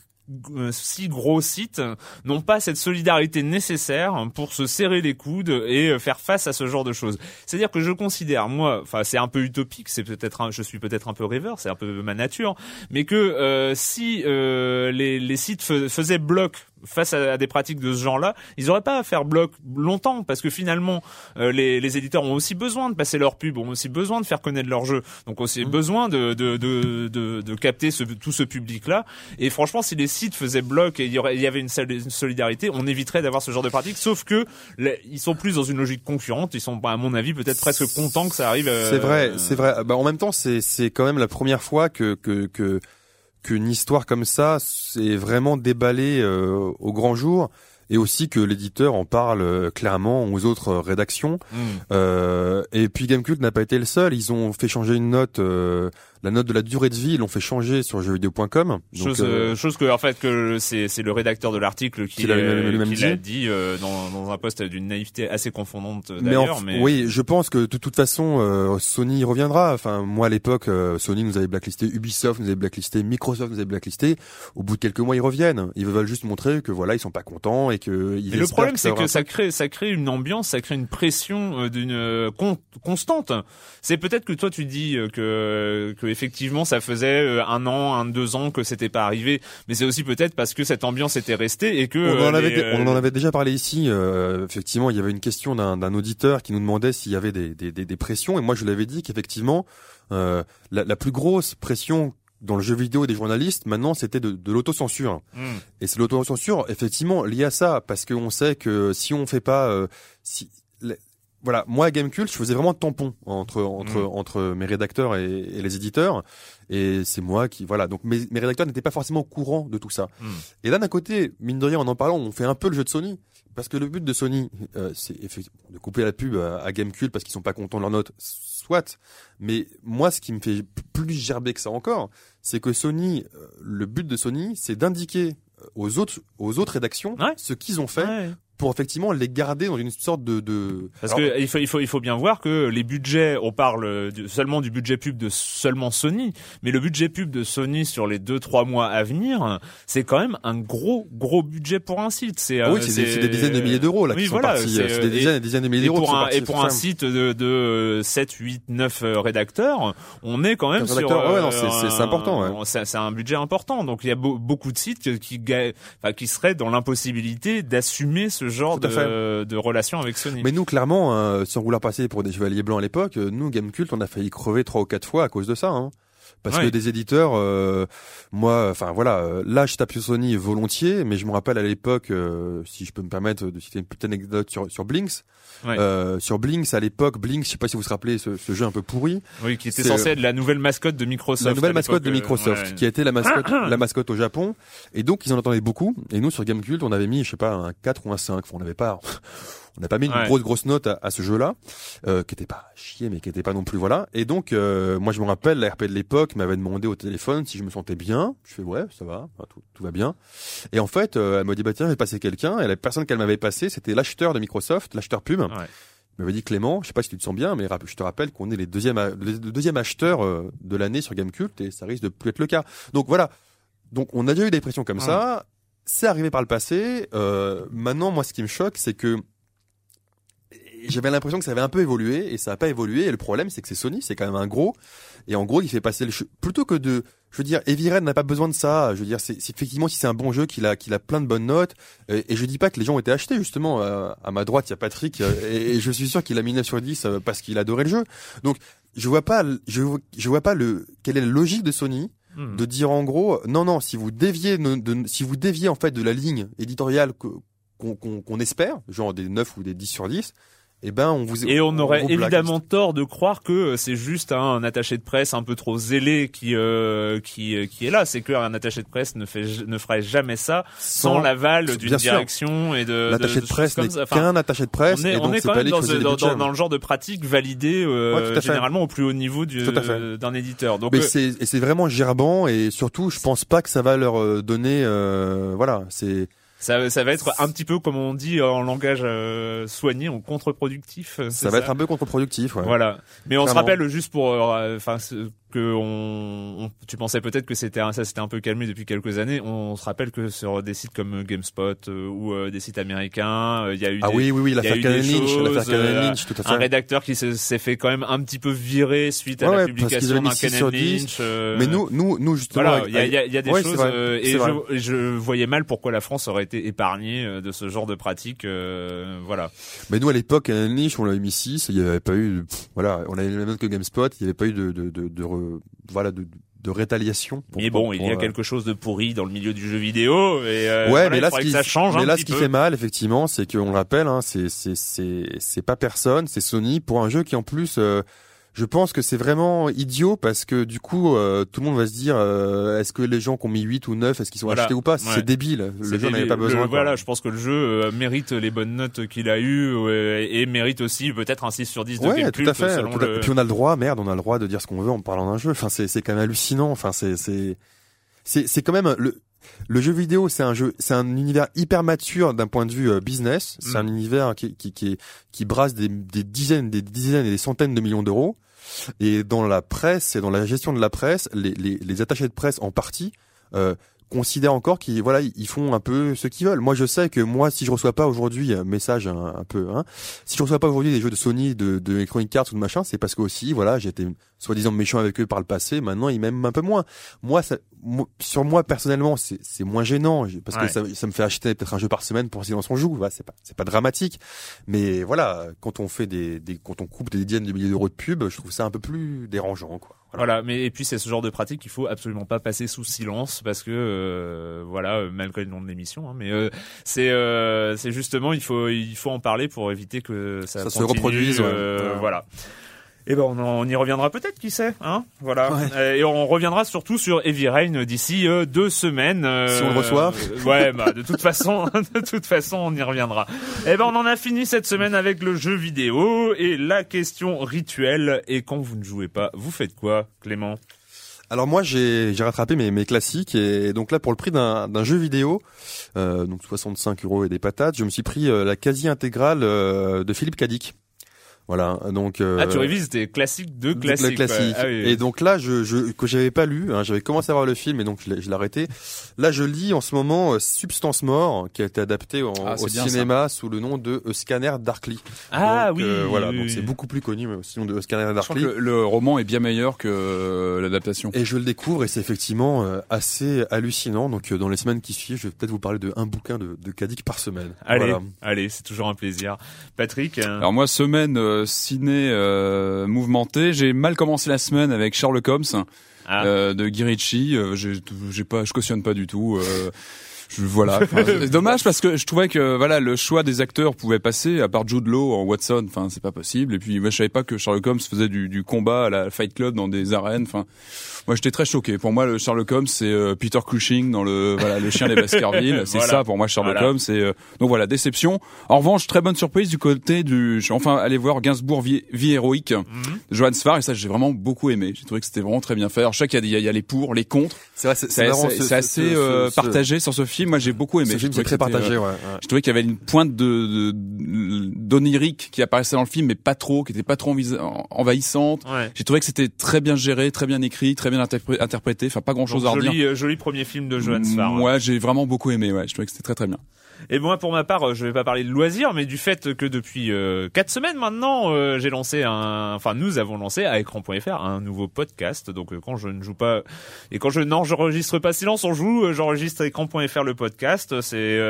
euh, six gros sites n'ont pas cette solidarité nécessaire pour se serrer les coudes et euh, faire face à ce genre de choses. C'est-à-dire que je considère moi, enfin c'est un peu utopique, c'est peut-être je suis peut-être un peu rêveur, c'est un peu ma nature, mais que euh, si euh, les, les sites fais- faisaient bloc face à, à des pratiques de ce genre-là, ils n'auraient pas à faire bloc longtemps parce que finalement euh, les, les éditeurs ont aussi besoin de passer leur pub, ont aussi besoin de faire connaître leur jeu, donc aussi Mmh. besoin de de, de, de, de capter ce, tout ce public-là. Et franchement, si les sites faisaient bloc et il y, aurait, il y avait une, sol- une solidarité, on éviterait d'avoir ce genre de pratiques. Sauf que les- ils sont plus dans une logique concurrente. Ils sont, bah, à mon avis, peut-être presque contents que ça arrive. euh, C'est vrai, c'est vrai. Bah, en même temps, c'est c'est quand même la première fois que que que qu'une histoire comme ça s'est vraiment déballée euh, au grand jour et aussi que l'éditeur en parle euh, clairement aux autres euh, rédactions. Mm. Euh, et puis Gamecult n'a pas été le seul. Ils ont fait changer une note, euh, la note de la durée de vie, ils l'ont fait changer sur jeuxvideo.com. Chose, euh, euh, chose que en fait que c'est c'est le rédacteur de l'article qui, Qui l'a euh, qui l'a dit. dit euh, dans, dans un poste d'une naïveté assez confondante Mais, en d'ailleurs. f- Mais, oui, je pense que de toute façon, euh, Sony reviendra. Enfin, moi à l'époque, euh, Sony nous avait blacklisté, Ubisoft nous avait blacklisté, Microsoft nous avait blacklisté. Au bout de quelques mois, ils reviennent. Ils veulent juste montrer que voilà, ils sont pas contents et que ils Mais le problème, c'est que ça crée, ça crée une ambiance, ça crée une pression euh, d'une euh, con- constante. C'est peut-être que toi tu dis euh, que, que effectivement ça faisait euh, un an, un deux ans que c'était pas arrivé, mais c'est aussi peut-être parce que cette ambiance était restée et que On en, euh, avait, les, euh, on en avait déjà parlé ici. euh, effectivement, il y avait une question d'un d'un auditeur qui nous demandait s'il y avait des, des, des, des pressions. Et moi, je lui avais dit qu'effectivement, euh, la, la plus grosse pression dans le jeu vidéo des journalistes, maintenant, c'était de, de l'autocensure. hmm. Et c'est l'autocensure, effectivement, lié à ça, parce qu'on sait que si on fait pas, euh, si, voilà, moi à Gamecult, je faisais vraiment tampon entre entre Mm. entre mes rédacteurs et, et les éditeurs, et c'est moi qui, voilà, donc mes, mes rédacteurs n'étaient pas forcément au courant de tout ça. Mm. Et là, d'un côté, mine de rien, en en parlant, on fait un peu le jeu de Sony, parce que le but de Sony, euh, c'est effectivement de couper la pub à, à Gamecult parce qu'ils sont pas contents de leur note, soit. Mais moi, ce qui me fait plus gerber que ça encore, c'est que Sony, euh, le but de Sony, c'est d'indiquer euh, aux autres, aux autres rédactions Ouais. ce qu'ils ont fait Ouais. Pour effectivement les garder dans une sorte de. de... Parce Alors, que il faut, il faut, il faut bien voir que les budgets, on parle du- seulement du budget pub de seulement Sony, mais le budget pub de Sony sur les deux trois mois à venir, c'est quand même un gros gros budget pour un site. C'est oui, euh, c'est des, des dizaines de milliers d'euros là Oui, qui sont voilà, partis. c'est, euh, C'est des euh, dizaines et des dizaines de milliers d'euros. qui pour sont un, partis et pour un site de, de 7, 8, 9 euh, rédacteurs, on est quand même sur... ouais, non, euh, c'est- important, ouais. C'est c'est un budget important. Donc il y a beau- beaucoup de sites qui, enfin, qui seraient dans l'impossibilité d'assumer ce ce genre de, de relation avec Sony. Mais nous, clairement, hein, sans vouloir passer pour des chevaliers blancs à l'époque, euh, nous, Gamecult, on a failli crever trois ou quatre fois à cause de ça. Hein. Parce Ouais. que des éditeurs, euh, moi, enfin voilà, euh, là je tape sur Sony volontiers, mais je me rappelle à l'époque, euh, si je peux me permettre de citer une petite anecdote sur, sur Blinks, Ouais. euh, sur Blinks à l'époque, Blinks, je sais pas si vous vous rappelez ce, ce jeu un peu pourri, Oui, qui était censé être la nouvelle mascotte de Microsoft. la nouvelle mascotte de euh, Microsoft, ouais. qui a été la mascotte, [coughs] la mascotte au Japon, et donc ils en entendaient beaucoup. Et nous sur Gamecult, on avait mis, je sais pas, un 4 ou un 5. Enfin, on n'avait pas, on n'a pas mis une Ouais. grosse grosse note à, à ce jeu-là, euh, qui était pas chier, mais qui était pas non plus voilà. Et donc, euh, moi je me rappelle, la RP de l'époque m'avait demandé au téléphone si je me sentais bien. Je fais ouais, ça va, tout, tout va bien. Et en fait, euh, elle m'a dit bah tiens, j'ai passé quelqu'un. Et la personne qu'elle m'avait passé, c'était l'acheteur de Microsoft, l'acheteur pub. Il m'avait dit Clément, je sais pas si tu te sens bien, mais je te rappelle qu'on est les deuxièmes, le deuxième acheteur euh, de l'année sur Gamecult et ça risque de plus être le cas. Donc voilà. Donc on a déjà eu des pressions comme ça. C'est arrivé par le passé. Euh, maintenant, moi, ce qui me choque, c'est que j'avais l'impression que ça avait un peu évolué et ça n'a pas évolué. Et le problème, c'est que c'est Sony, c'est quand même un gros. Et en gros, il fait passer le plutôt que de, je veux dire, Heavy Rain n'a pas besoin de ça. Je veux dire, c'est c'est effectivement si c'est un bon jeu, qu'il a, qu'il a plein de bonnes notes. Et, et je dis pas que les gens ont été achetés justement. euh, à ma droite, il y a Patrick euh, et, et je suis sûr qu'il a mis 9 sur 10 euh, parce qu'il adorait le jeu. Donc, je vois pas, je, je vois pas le, quelle est la logique de Sony Hmm. de dire en gros, non, non, si vous déviez, de, de- si vous déviez en fait de la ligne éditoriale que- qu'on qu'on- qu'on espère, genre des 9 ou des 10 sur 10, eh ben on vous Et on aurait évidemment tort de croire que euh, c'est juste un attaché de presse un peu trop zélé qui euh, qui euh, qui est là. C'est qu'un attaché de presse ne fait ne ferait jamais ça sans, Sans- l'aval d'une sûr. direction et de L'attaché de presse n'est ça. qu'un attaché de presse, On est, et on est quand pas même dans, ce- dans, budgets. dans- dans le genre de pratique validée euh, Ouais, tout à fait. généralement au plus haut niveau du, euh, d'un éditeur. Donc mais euh, c'est vraiment gerbant et surtout je pense pas que ça va leur donner euh, voilà c'est ça, ça va être un petit peu comme on dit en langage euh, soigné, ou contre-productif. euh, ça va être un peu contre-productif ouais. Voilà. Mais on se rappelle juste pour, euh, enfin, ce- que on, on- tu pensais peut-être que c'était ça s'était un peu calmé depuis quelques années. On se rappelle que sur des sites comme GameSpot euh, ou euh, des sites américains, euh, il y a eu Ah des, oui, oui, oui, l'affaire Cannon Lynch, euh, tout à fait. Un rédacteur qui se- s'est fait quand même un petit peu virer suite à Ouais, la publication d'un 6 Cannon sur 10. Lynch. euh, mais nous nous nous justement voilà, il y a, il y a- y a des Ouais, choses euh, et je, voyais mal pourquoi la France aurait été épargnée euh, de ce genre de pratique. euh, voilà. Mais nous à l'époque, Cannon Lynch, on l'avait mis 6, il y avait pas eu, pff, voilà, on avait le même que GameSpot, il y avait pas eu de, de, de, de re- voilà, de, de rétaliation. pour- Mais bon, pour- il y a euh, quelque chose de pourri dans le milieu du jeu vidéo et euh, ouais, voilà, mais là, ce qui, ça change mais là, ce qui peu. fait mal, effectivement, c'est qu'on le rappelle, hein, c'est, c'est, c'est, c'est pas personne, c'est Sony pour un jeu qui en plus, euh, je pense que c'est vraiment idiot parce que du coup, euh, tout le monde va se dire, euh, est-ce que les gens qui ont mis 8 ou 9, est-ce qu'ils sont Voilà. achetés ou pas? Ouais. C'est débile. Le jeu n'avait pas besoin. Voilà, je pense que le jeu euh, mérite les bonnes notes qu'il a eues et mérite aussi peut-être un 6 sur 10 de Ouais, Game tout à fait. tout le- Puis on a le droit, merde, on a le droit de dire ce qu'on veut en parlant d'un jeu. Enfin, c'est quand même hallucinant. Enfin, c'est c'est c'est quand même le le jeu vidéo, c'est un jeu, c'est un univers hyper mature d'un point de vue euh, business. C'est Mm. un univers qui qui qui, qui brasse des, des dizaines, des dizaines et des centaines de millions d'euros. Et dans la presse et dans la gestion de la presse, les attachés de presse en partie. Euh, considèrent encore qu'ils voilà ils font un peu ce qu'ils veulent. Moi je sais que moi si je reçois pas aujourd'hui un message un, un peu hein, si je reçois pas aujourd'hui des jeux de Sony, de, de Electronic Arts ou de machin, c'est parce que aussi, voilà, j'étais soi-disant méchant avec eux par le passé. Maintenant, ils m'aiment un peu moins. Moi, ça, moi- sur moi personnellement, c'est c'est moins gênant parce Ouais. que ça, ça me fait acheter peut-être un jeu par semaine pour silence on joue. Voilà, c'est pas c'est pas dramatique. Mais voilà, quand on fait des, des quand on coupe des dizaines de milliers d'euros de pub, je trouve ça un peu plus dérangeant, quoi. Voilà, mais et puis c'est ce genre de pratique qu'il faut absolument pas passer sous silence parce que euh, voilà, euh, malgré le nom de l'émission, hein, mais euh, c'est euh, c'est justement il faut il faut en parler pour éviter que ça, Ça se reproduise, ouais. euh, Ouais. voilà. Et ben on, en- on y reviendra peut-être, qui sait, hein Voilà. Et on reviendra surtout sur Heavy Rain d'ici euh, deux semaines. euh, Si on le reçoit. euh, ouais, bah de toute façon, [laughs] de toute façon, on y reviendra. Et ben on en a fini cette semaine avec le jeu vidéo et la question rituelle. Et quand vous ne jouez pas, vous faites quoi, Clément? Alors moi j'ai rattrapé mes, mes classiques et donc là pour le prix d'un jeu vidéo euh, donc 65 euros et des patates je me suis pris la quasi intégrale euh, de Philippe Cadic Voilà, donc. Euh, ah, tu révises des classiques de classiques. classiques. Ah, oui, Et donc là, je, je que j'avais pas lu, hein, j'avais commencé à voir le film et donc je l'ai je l'ai arrêté. Là, je lis en ce moment euh, Substance Mort, qui a été adapté en- Ah, au cinéma sous le nom de A Scanner Darkly. Ah Donc, oui, euh, voilà, oui, donc oui. c'est beaucoup plus connu, mais nom de A Scanner Je crois Darkly. que le, le roman est bien meilleur que euh, l'adaptation. Et je le découvre et c'est effectivement euh, assez hallucinant. Donc euh, dans les semaines qui suivent, je vais peut-être vous parler de un bouquin de, de Kadik par semaine. Allez, Voilà. allez, c'est toujours un plaisir. Patrick. euh, Alors moi, semaine euh, ciné euh, mouvementée, j'ai mal commencé la semaine avec Sherlock Holmes ah. euh, de Guy Ritchie. Euh, j'ai, pas, je cautionne pas du tout. je, voilà. [laughs] C'est dommage parce que je trouvais que voilà le choix des acteurs pouvait passer. À part Jude Law en Watson, enfin c'est pas possible. Et puis moi je savais pas que Sherlock Holmes faisait du, du combat à la Fight Club dans des arènes. Enfin moi j'étais très choqué. Pour moi le Sherlock Holmes c'est euh, Peter Cushing dans le voilà le chien des Baskerville. [laughs] C'est Voilà. ça pour moi Sherlock Voilà. Holmes. C'est euh, donc voilà déception. En revanche très bonne surprise du côté du. Enfin allé voir Gainsbourg vie, vie héroïque Mhm. de Johann Sfar et ça j'ai vraiment beaucoup aimé. J'ai trouvé que c'était vraiment très bien fait. Alors je sais qu'il y a, des- il y a- il y a les pour, les contre. C'est vrai, c'est C'est c'est marrant, c'est- ce- c'est ce- assez ce- euh, ce- partagé sur ce film. Moi, j'ai beaucoup aimé. Ce J'ai film, trouvé c'est très partagé, euh, ouais, ouais. Je trouvais qu'il y avait une pointe de, de- d'onirique qui apparaissait dans le film, mais pas trop, qui était pas trop envahissante. Ouais. J'ai trouvé que c'était très bien géré, très bien écrit, très bien interpré- interprété. Enfin, pas grand chose donc, à joli, euh, joli premier film de Johan Sfar. Moi, j'ai vraiment beaucoup aimé. Ouais, je trouvais que c'était très très bien. Et moi, pour ma part, euh, je vais pas parler de loisirs, mais du fait que depuis euh, quatre semaines maintenant, euh, j'ai lancé un, enfin nous avons lancé à écran.fr un nouveau podcast. Donc euh, quand je ne joue pas et quand je n'enregistre pas Silence on joue, euh, j'enregistre à écran.fr le podcast. C'est,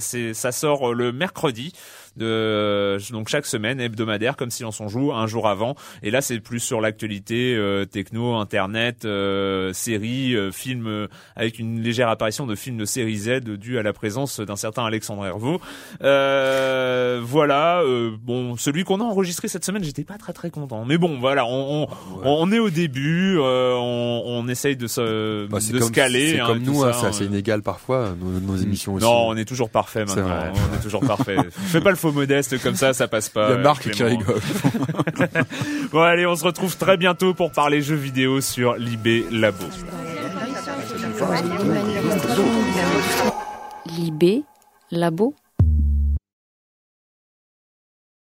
c'est, ça sort le mercredi. De, donc chaque semaine hebdomadaire comme Silence on joue un jour avant et là c'est plus sur l'actualité euh, techno internet euh, séries euh, films avec une légère apparition de films de série Z dû à la présence d'un certain Alexandre Hervaux euh, voilà euh, bon celui qu'on a enregistré cette semaine j'étais pas très très content mais bon voilà on, on, on est au début euh, on, on essaye de se Bah, c'est de comme, se caler c'est hein, comme nous, ça, hein, c'est hein. assez inégal parfois, nos, nos émissions aussi. non on est toujours parfait C'est maintenant vrai. on est toujours parfait [laughs] fais pas le faux modeste comme ça ça passe pas Il y a euh, Marc qui Clément. rigole. [laughs] bon allez on se retrouve très bientôt pour parler jeux vidéo sur Libé Labo Libé, labo,